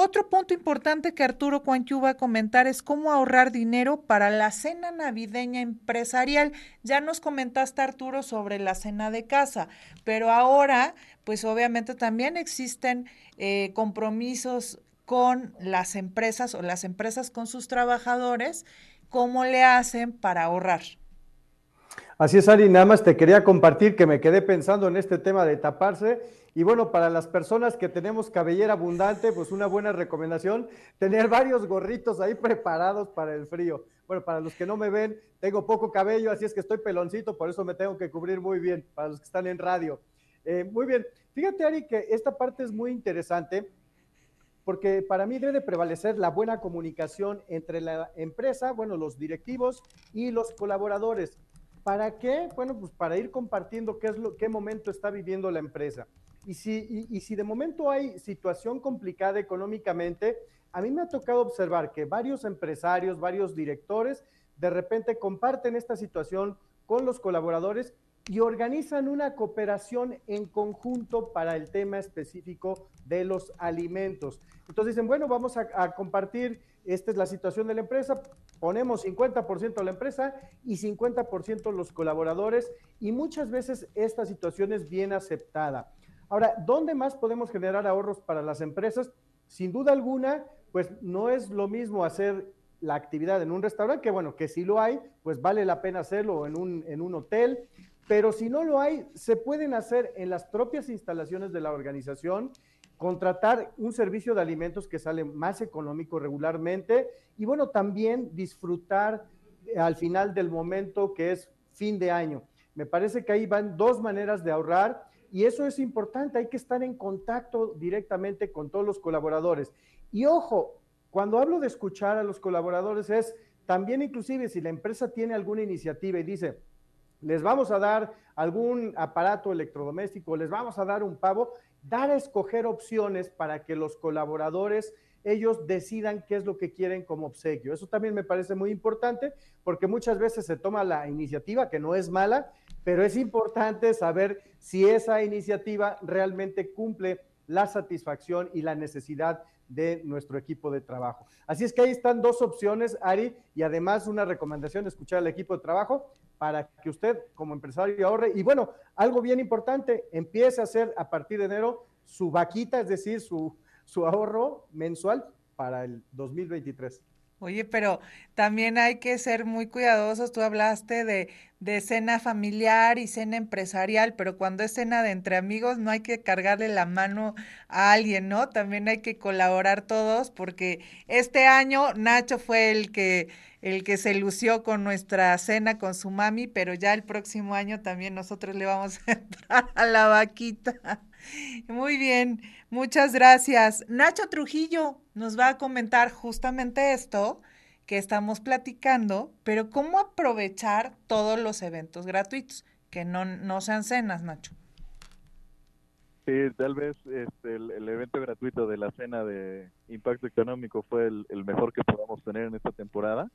Otro punto importante que Arturo Cuanchu va a comentar es cómo ahorrar dinero para la cena navideña empresarial. Ya nos comentaste, Arturo, sobre la cena de casa, pero ahora, pues obviamente también existen eh, compromisos con las empresas o las empresas con sus trabajadores cómo le hacen para ahorrar. Así es, Ari, nada más te quería compartir que me quedé pensando en este tema de taparse. Y bueno, para las personas que tenemos cabellera abundante, pues una buena recomendación, tener varios gorritos ahí preparados para el frío. Bueno, para los que no me ven, tengo poco cabello, así es que estoy peloncito, por eso me tengo que cubrir muy bien, para los que están en radio. Eh, muy bien, fíjate Ari que esta parte es muy interesante porque para mí debe prevalecer la buena comunicación entre la empresa, bueno, los directivos y los colaboradores. ¿Para qué? Bueno, pues para ir compartiendo qué es lo, qué momento está viviendo la empresa. Y si, y si de momento hay situación complicada económicamente, a mí me ha tocado observar que varios empresarios, varios directores, de repente comparten esta situación con los colaboradores y organizan una cooperación en conjunto para el tema específico de los alimentos. Entonces dicen, bueno, vamos a, compartir, esta es la situación de la empresa, ponemos 50% a la empresa y 50% los colaboradores y muchas veces esta situación es bien aceptada. Ahora, ¿dónde más podemos generar ahorros para las empresas? Sin duda alguna, pues no es lo mismo hacer la actividad en un restaurante, que bueno, que si lo hay, pues vale la pena hacerlo en un, en un hotel, pero si no lo hay, se pueden hacer en las propias instalaciones de la organización, contratar un servicio de alimentos que sale más económico regularmente y bueno, también disfrutar al final del momento que es fin de año. Me parece que ahí van dos maneras de ahorrar y eso es importante, hay que estar en contacto directamente con todos los colaboradores. Y ojo, cuando hablo de escuchar a los colaboradores es también inclusive si la empresa tiene alguna iniciativa y dice, les vamos a dar algún aparato electrodoméstico, les vamos a dar un pavo, dar a escoger opciones para que los colaboradores ellos decidan qué es lo que quieren como obsequio. Eso también me parece muy importante porque muchas veces se toma la iniciativa, que no es mala, pero es importante saber si esa iniciativa realmente cumple la satisfacción y la necesidad de nuestro equipo de trabajo. Así es que ahí están dos opciones, Ari, y además una recomendación escuchar al equipo de trabajo para que usted como empresario ahorre. Y bueno, algo bien importante, empiece a hacer a partir de enero su vaquita, es decir, su, su ahorro mensual para el 2023. Oye, pero también hay que ser muy cuidadosos. Tú hablaste de, de, cena familiar y cena empresarial, pero cuando es cena de entre amigos no hay que cargarle la mano a alguien, ¿no? También hay que colaborar todos porque este año Nacho fue el que el que se lució con nuestra cena con su mami, pero ya el próximo año también nosotros le vamos a entrar a la vaquita. Muy bien, muchas gracias. Nacho Trujillo nos va a comentar justamente esto que estamos platicando, pero cómo aprovechar todos los eventos gratuitos, que no, no sean cenas, Nacho. Sí, tal vez este, el, evento gratuito de la cena de impacto económico fue el, el, mejor que podamos tener en esta temporada,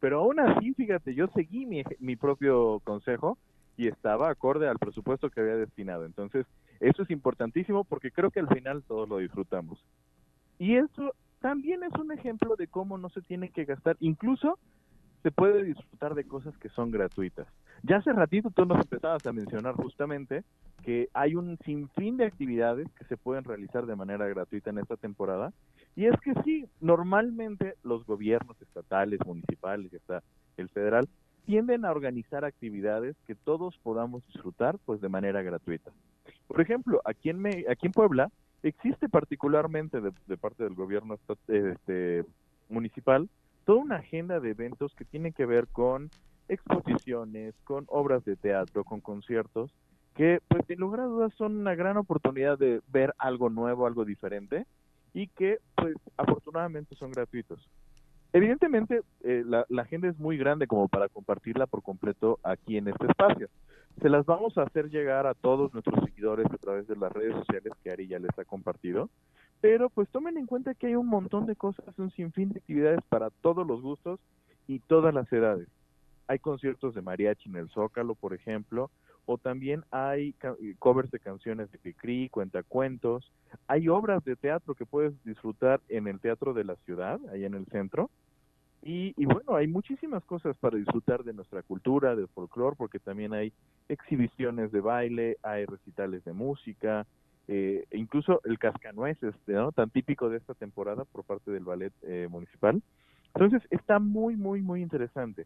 pero aún así, fíjate, yo seguí mi, mi propio consejo y estaba acorde al presupuesto que había destinado. Entonces, eso es importantísimo porque creo que al final todos lo disfrutamos. Y eso también es un ejemplo de cómo no se tiene que gastar, incluso se puede disfrutar de cosas que son gratuitas. Ya hace ratito tú nos empezabas a mencionar justamente que hay un sinfín de actividades que se pueden realizar de manera gratuita en esta temporada. Y es que sí, normalmente los gobiernos estatales, municipales y hasta el federal tienden a organizar actividades que todos podamos disfrutar pues de manera gratuita. Por ejemplo, aquí en, aquí en Puebla existe particularmente de, parte del gobierno este, municipal toda una agenda de eventos que tienen que ver con exposiciones, con obras de teatro, con conciertos, que pues sin lugar a dudas son una gran oportunidad de ver algo nuevo, algo diferente y que pues afortunadamente son gratuitos. Evidentemente eh, la, la agenda es muy grande como para compartirla por completo aquí en este espacio se las vamos a hacer llegar a todos nuestros seguidores a través de las redes sociales que Ari ya les ha compartido. Pero pues tomen en cuenta que hay un montón de cosas, un sinfín de actividades para todos los gustos y todas las edades. Hay conciertos de mariachi en el Zócalo, por ejemplo, o también hay covers de canciones de Picri, cuentacuentos. Hay obras de teatro que puedes disfrutar en el Teatro de la Ciudad, ahí en el centro y, bueno, hay muchísimas cosas para disfrutar de nuestra cultura, del folclore, porque también hay exhibiciones de baile, hay recitales de música, eh, incluso el cascanueces, ¿no? tan típico de esta temporada por parte del ballet eh, municipal. Entonces está muy, muy, muy interesante.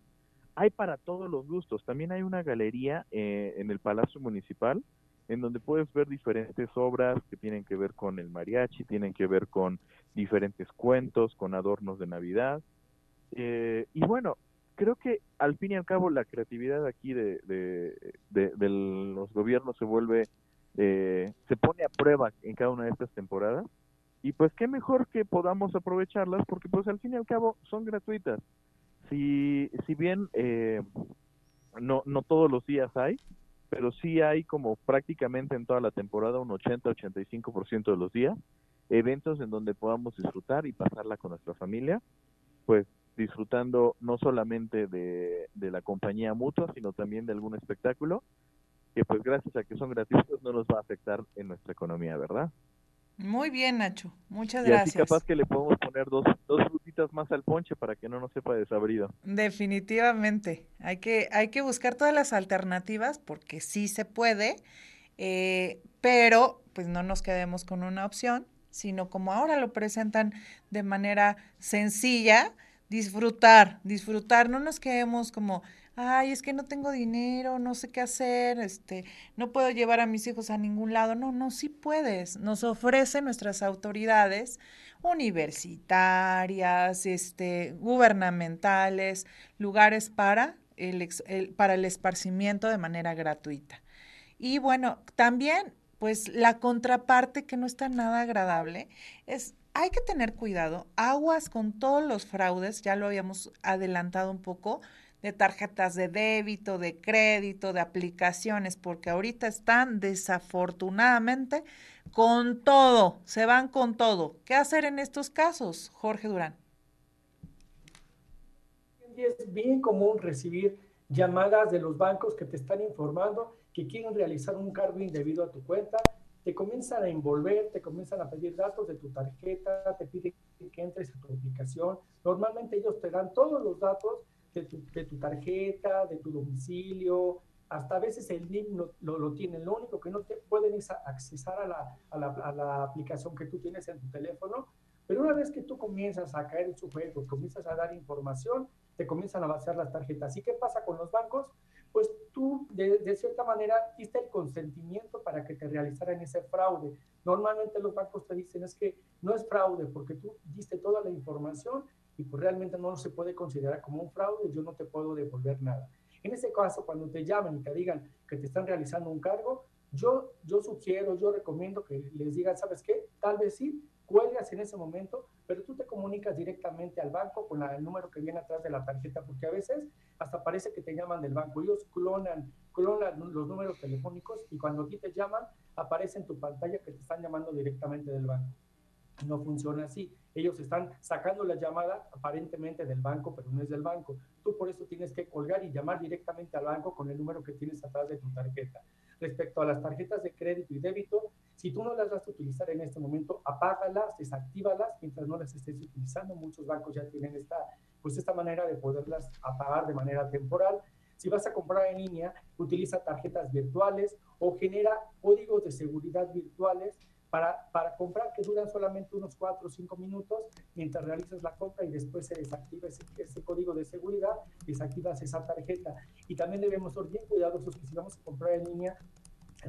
Hay para todos los gustos. También hay una galería eh, en el Palacio Municipal en donde puedes ver diferentes obras que tienen que ver con el mariachi, tienen que ver con diferentes cuentos, con adornos de Navidad eh, y bueno, creo que al fin y al cabo la creatividad aquí de, de, los gobiernos se vuelve, eh, se pone a prueba en cada una de estas temporadas. Y pues qué mejor que podamos aprovecharlas porque pues al fin y al cabo son gratuitas. Si, si bien eh, no, no todos los días hay, pero sí hay como prácticamente en toda la temporada un 80-85% de los días eventos en donde podamos disfrutar y pasarla con nuestra familia, pues disfrutando no solamente de, la compañía mutua, sino también de algún espectáculo, que pues gracias a que son gratuitos no nos va a afectar en nuestra economía, ¿verdad? Muy bien, Nacho. Muchas y gracias. Así capaz que le podemos poner dos, dos frutitas más al ponche para que no nos sepa desabrido. Definitivamente. Hay que, hay que buscar todas las alternativas porque sí se puede, eh, pero pues no nos quedemos con una opción, sino como ahora lo presentan de manera sencilla, disfrutar, disfrutar, no nos quedemos como ay, es que no tengo dinero, no sé qué hacer, este, no puedo llevar a mis hijos a ningún lado. No, no, sí puedes. Nos ofrecen nuestras autoridades universitarias, este, gubernamentales, lugares para el, para el esparcimiento de manera gratuita. Y bueno, también, pues la contraparte que no está nada agradable es hay que tener cuidado, aguas con todos los fraudes, ya lo habíamos adelantado un poco, de tarjetas de débito, de crédito, de aplicaciones, porque ahorita están desafortunadamente con todo, se van con todo. ¿Qué hacer en estos casos, Jorge Durán? Es bien común recibir llamadas de los bancos que te están informando que quieren realizar un cargo indebido a tu cuenta te comienzan a envolver, te comienzan a pedir datos de tu tarjeta, te piden que entres a tu aplicación. Normalmente ellos te dan todos los datos de tu, tarjeta, de tu domicilio, hasta a veces el NIP lo, lo, tienen. Lo único que no te pueden es accesar a la, a, la, a la, aplicación que tú tienes en tu teléfono. Pero una vez que tú comienzas a caer en su juego, comienzas a dar información, te comienzan a vaciar las tarjetas. ¿Y qué pasa con los bancos? Pues tú de, cierta manera diste el consentimiento para que te realizaran ese fraude. Normalmente los bancos te dicen es que no es fraude porque tú diste toda la información y pues realmente no se puede considerar como un fraude, yo no te puedo devolver nada. En ese caso, cuando te llaman y te digan que te están realizando un cargo, yo, yo sugiero, yo recomiendo que les digan, ¿sabes qué? Tal vez sí, cuelgas en ese momento, pero tú te comunicas directamente al banco con el número que viene atrás de la tarjeta, porque a veces hasta parece que te llaman del banco. Ellos clonan, clonan los números telefónicos y cuando a ti te llaman, aparece en tu pantalla que te están llamando directamente del banco. No funciona así. Ellos están sacando la llamada aparentemente del banco, pero no es del banco. Tú por eso tienes que colgar y llamar directamente al banco con el número que tienes atrás de tu tarjeta. Respecto a las tarjetas de crédito y débito, si tú no las vas a utilizar en este momento, apágalas, desactívalas mientras no las estés utilizando. Muchos bancos ya tienen esta, pues esta manera de poderlas apagar de manera temporal. Si vas a comprar en línea, utiliza tarjetas virtuales o genera códigos de seguridad virtuales para, para comprar que duran solamente unos 4 o 5 minutos mientras realizas la compra y después se desactiva ese, ese, código de seguridad, desactivas esa tarjeta. Y también debemos ser bien cuidadosos que si vamos a comprar en línea,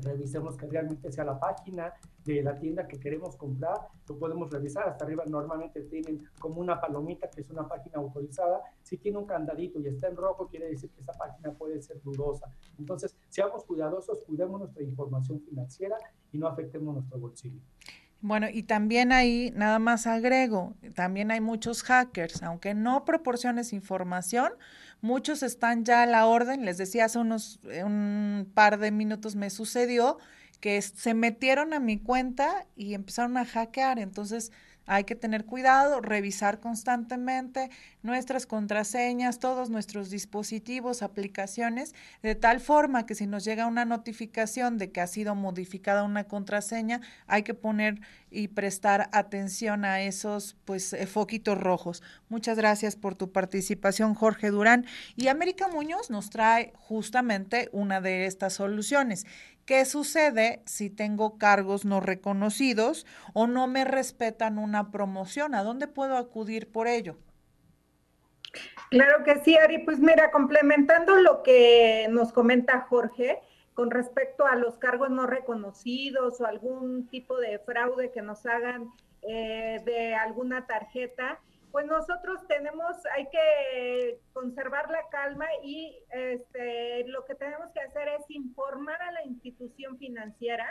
revisemos que realmente sea la página de la tienda que queremos comprar, lo podemos revisar. Hasta arriba normalmente tienen como una palomita que es una página autorizada. Si tiene un candadito y está en rojo, quiere decir que esa página puede ser dudosa. Entonces, seamos cuidadosos, cuidemos nuestra información financiera y no afectemos nuestro bolsillo. Bueno, y también ahí, nada más agrego, también hay muchos hackers, aunque no proporciones información, muchos están ya a la orden. Les decía hace unos eh, un par de minutos me sucedió que se metieron a mi cuenta y empezaron a hackear. Entonces, hay que tener cuidado, revisar constantemente nuestras contraseñas, todos nuestros dispositivos, aplicaciones, de tal forma que si nos llega una notificación de que ha sido modificada una contraseña, hay que poner y prestar atención a esos pues eh, foquitos rojos. Muchas gracias por tu participación, Jorge Durán. Y América Muñoz nos trae justamente una de estas soluciones. ¿Qué sucede si tengo cargos no reconocidos o no me respetan una promoción? ¿A dónde puedo acudir por ello? Claro que sí, Ari. Pues mira, complementando lo que nos comenta Jorge con respecto a los cargos no reconocidos o algún tipo de fraude que nos hagan eh, de alguna tarjeta, pues nosotros tenemos, hay que conservar la calma y este, lo que tenemos que hacer es informar a la institución financiera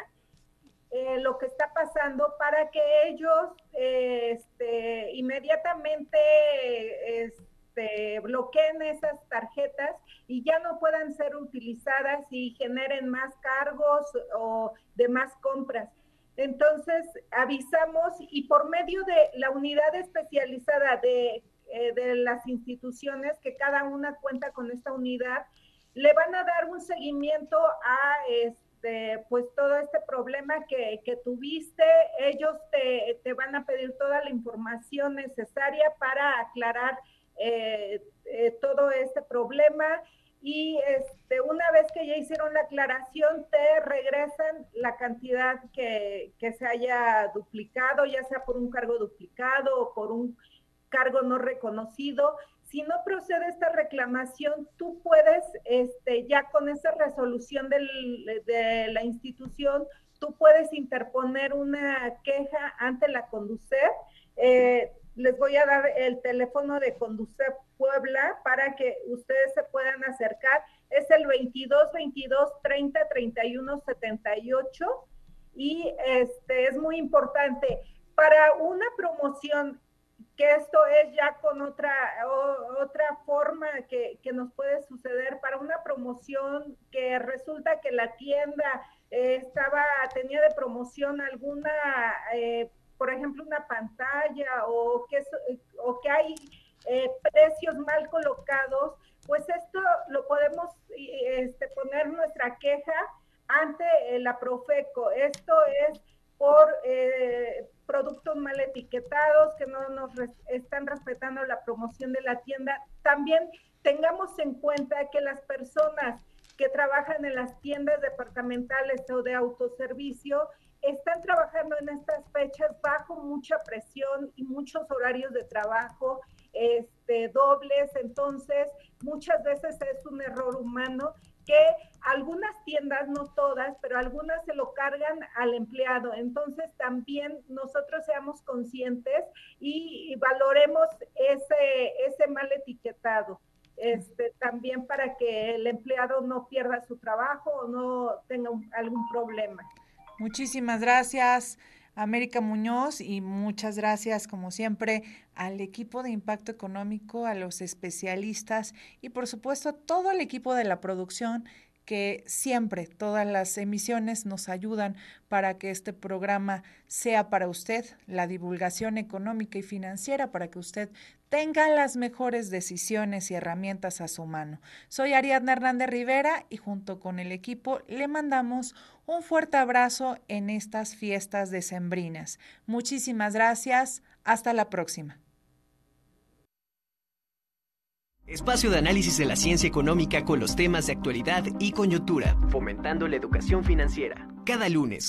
eh, lo que está pasando para que ellos este, inmediatamente este, bloqueen esas tarjetas y ya no puedan ser utilizadas y generen más cargos o de más compras. Entonces, avisamos y por medio de la unidad especializada de, eh, de, las instituciones, que cada una cuenta con esta unidad, le van a dar un seguimiento a este, pues todo este problema que, que tuviste. Ellos te, te, van a pedir toda la información necesaria para aclarar eh, eh, todo este problema y este, una vez que ya hicieron la aclaración, te regresan la cantidad que, que, se haya duplicado, ya sea por un cargo duplicado o por un cargo no reconocido. si no procede esta reclamación, tú puedes, este, ya con esa resolución de la institución, tú puedes interponer una queja ante la Conducef. Eh, les voy a dar el teléfono de Conducef Puebla para que ustedes se puedan acercar. Es el 22 22 30 31 78 y este es muy importante para una promoción que esto es ya con otra otra forma que, que, nos puede suceder para una promoción que resulta que la tienda eh, estaba tenía de promoción alguna eh, por ejemplo, una pantalla o que, o que hay eh, precios mal colocados, pues esto lo podemos este, poner nuestra queja ante la Profeco. Esto es por eh, productos mal etiquetados que no nos están respetando la promoción de la tienda. También tengamos en cuenta que las personas que trabajan en las tiendas departamentales o de autoservicio están trabajando en estas fechas bajo mucha presión y muchos horarios de trabajo este, dobles, entonces muchas veces es un error humano que algunas tiendas, no todas, pero algunas se lo cargan al empleado. Entonces también nosotros seamos conscientes y, valoremos ese, ese mal etiquetado. Este, también para que el empleado no pierda su trabajo o no tenga algún problema. Muchísimas gracias. América Muñoz y muchas gracias como siempre al equipo de impacto económico, a los especialistas y por supuesto a todo el equipo de la producción que siempre todas las emisiones nos ayudan para que este programa sea para usted la divulgación económica y financiera, para que usted tenga las mejores decisiones y herramientas a su mano. Soy Ariadna Hernández Rivera y junto con el equipo le mandamos un fuerte abrazo en estas fiestas decembrinas. Muchísimas gracias. Hasta la próxima. Espacio de análisis de la ciencia económica con los temas de actualidad y coyuntura, fomentando la educación financiera. Cada lunes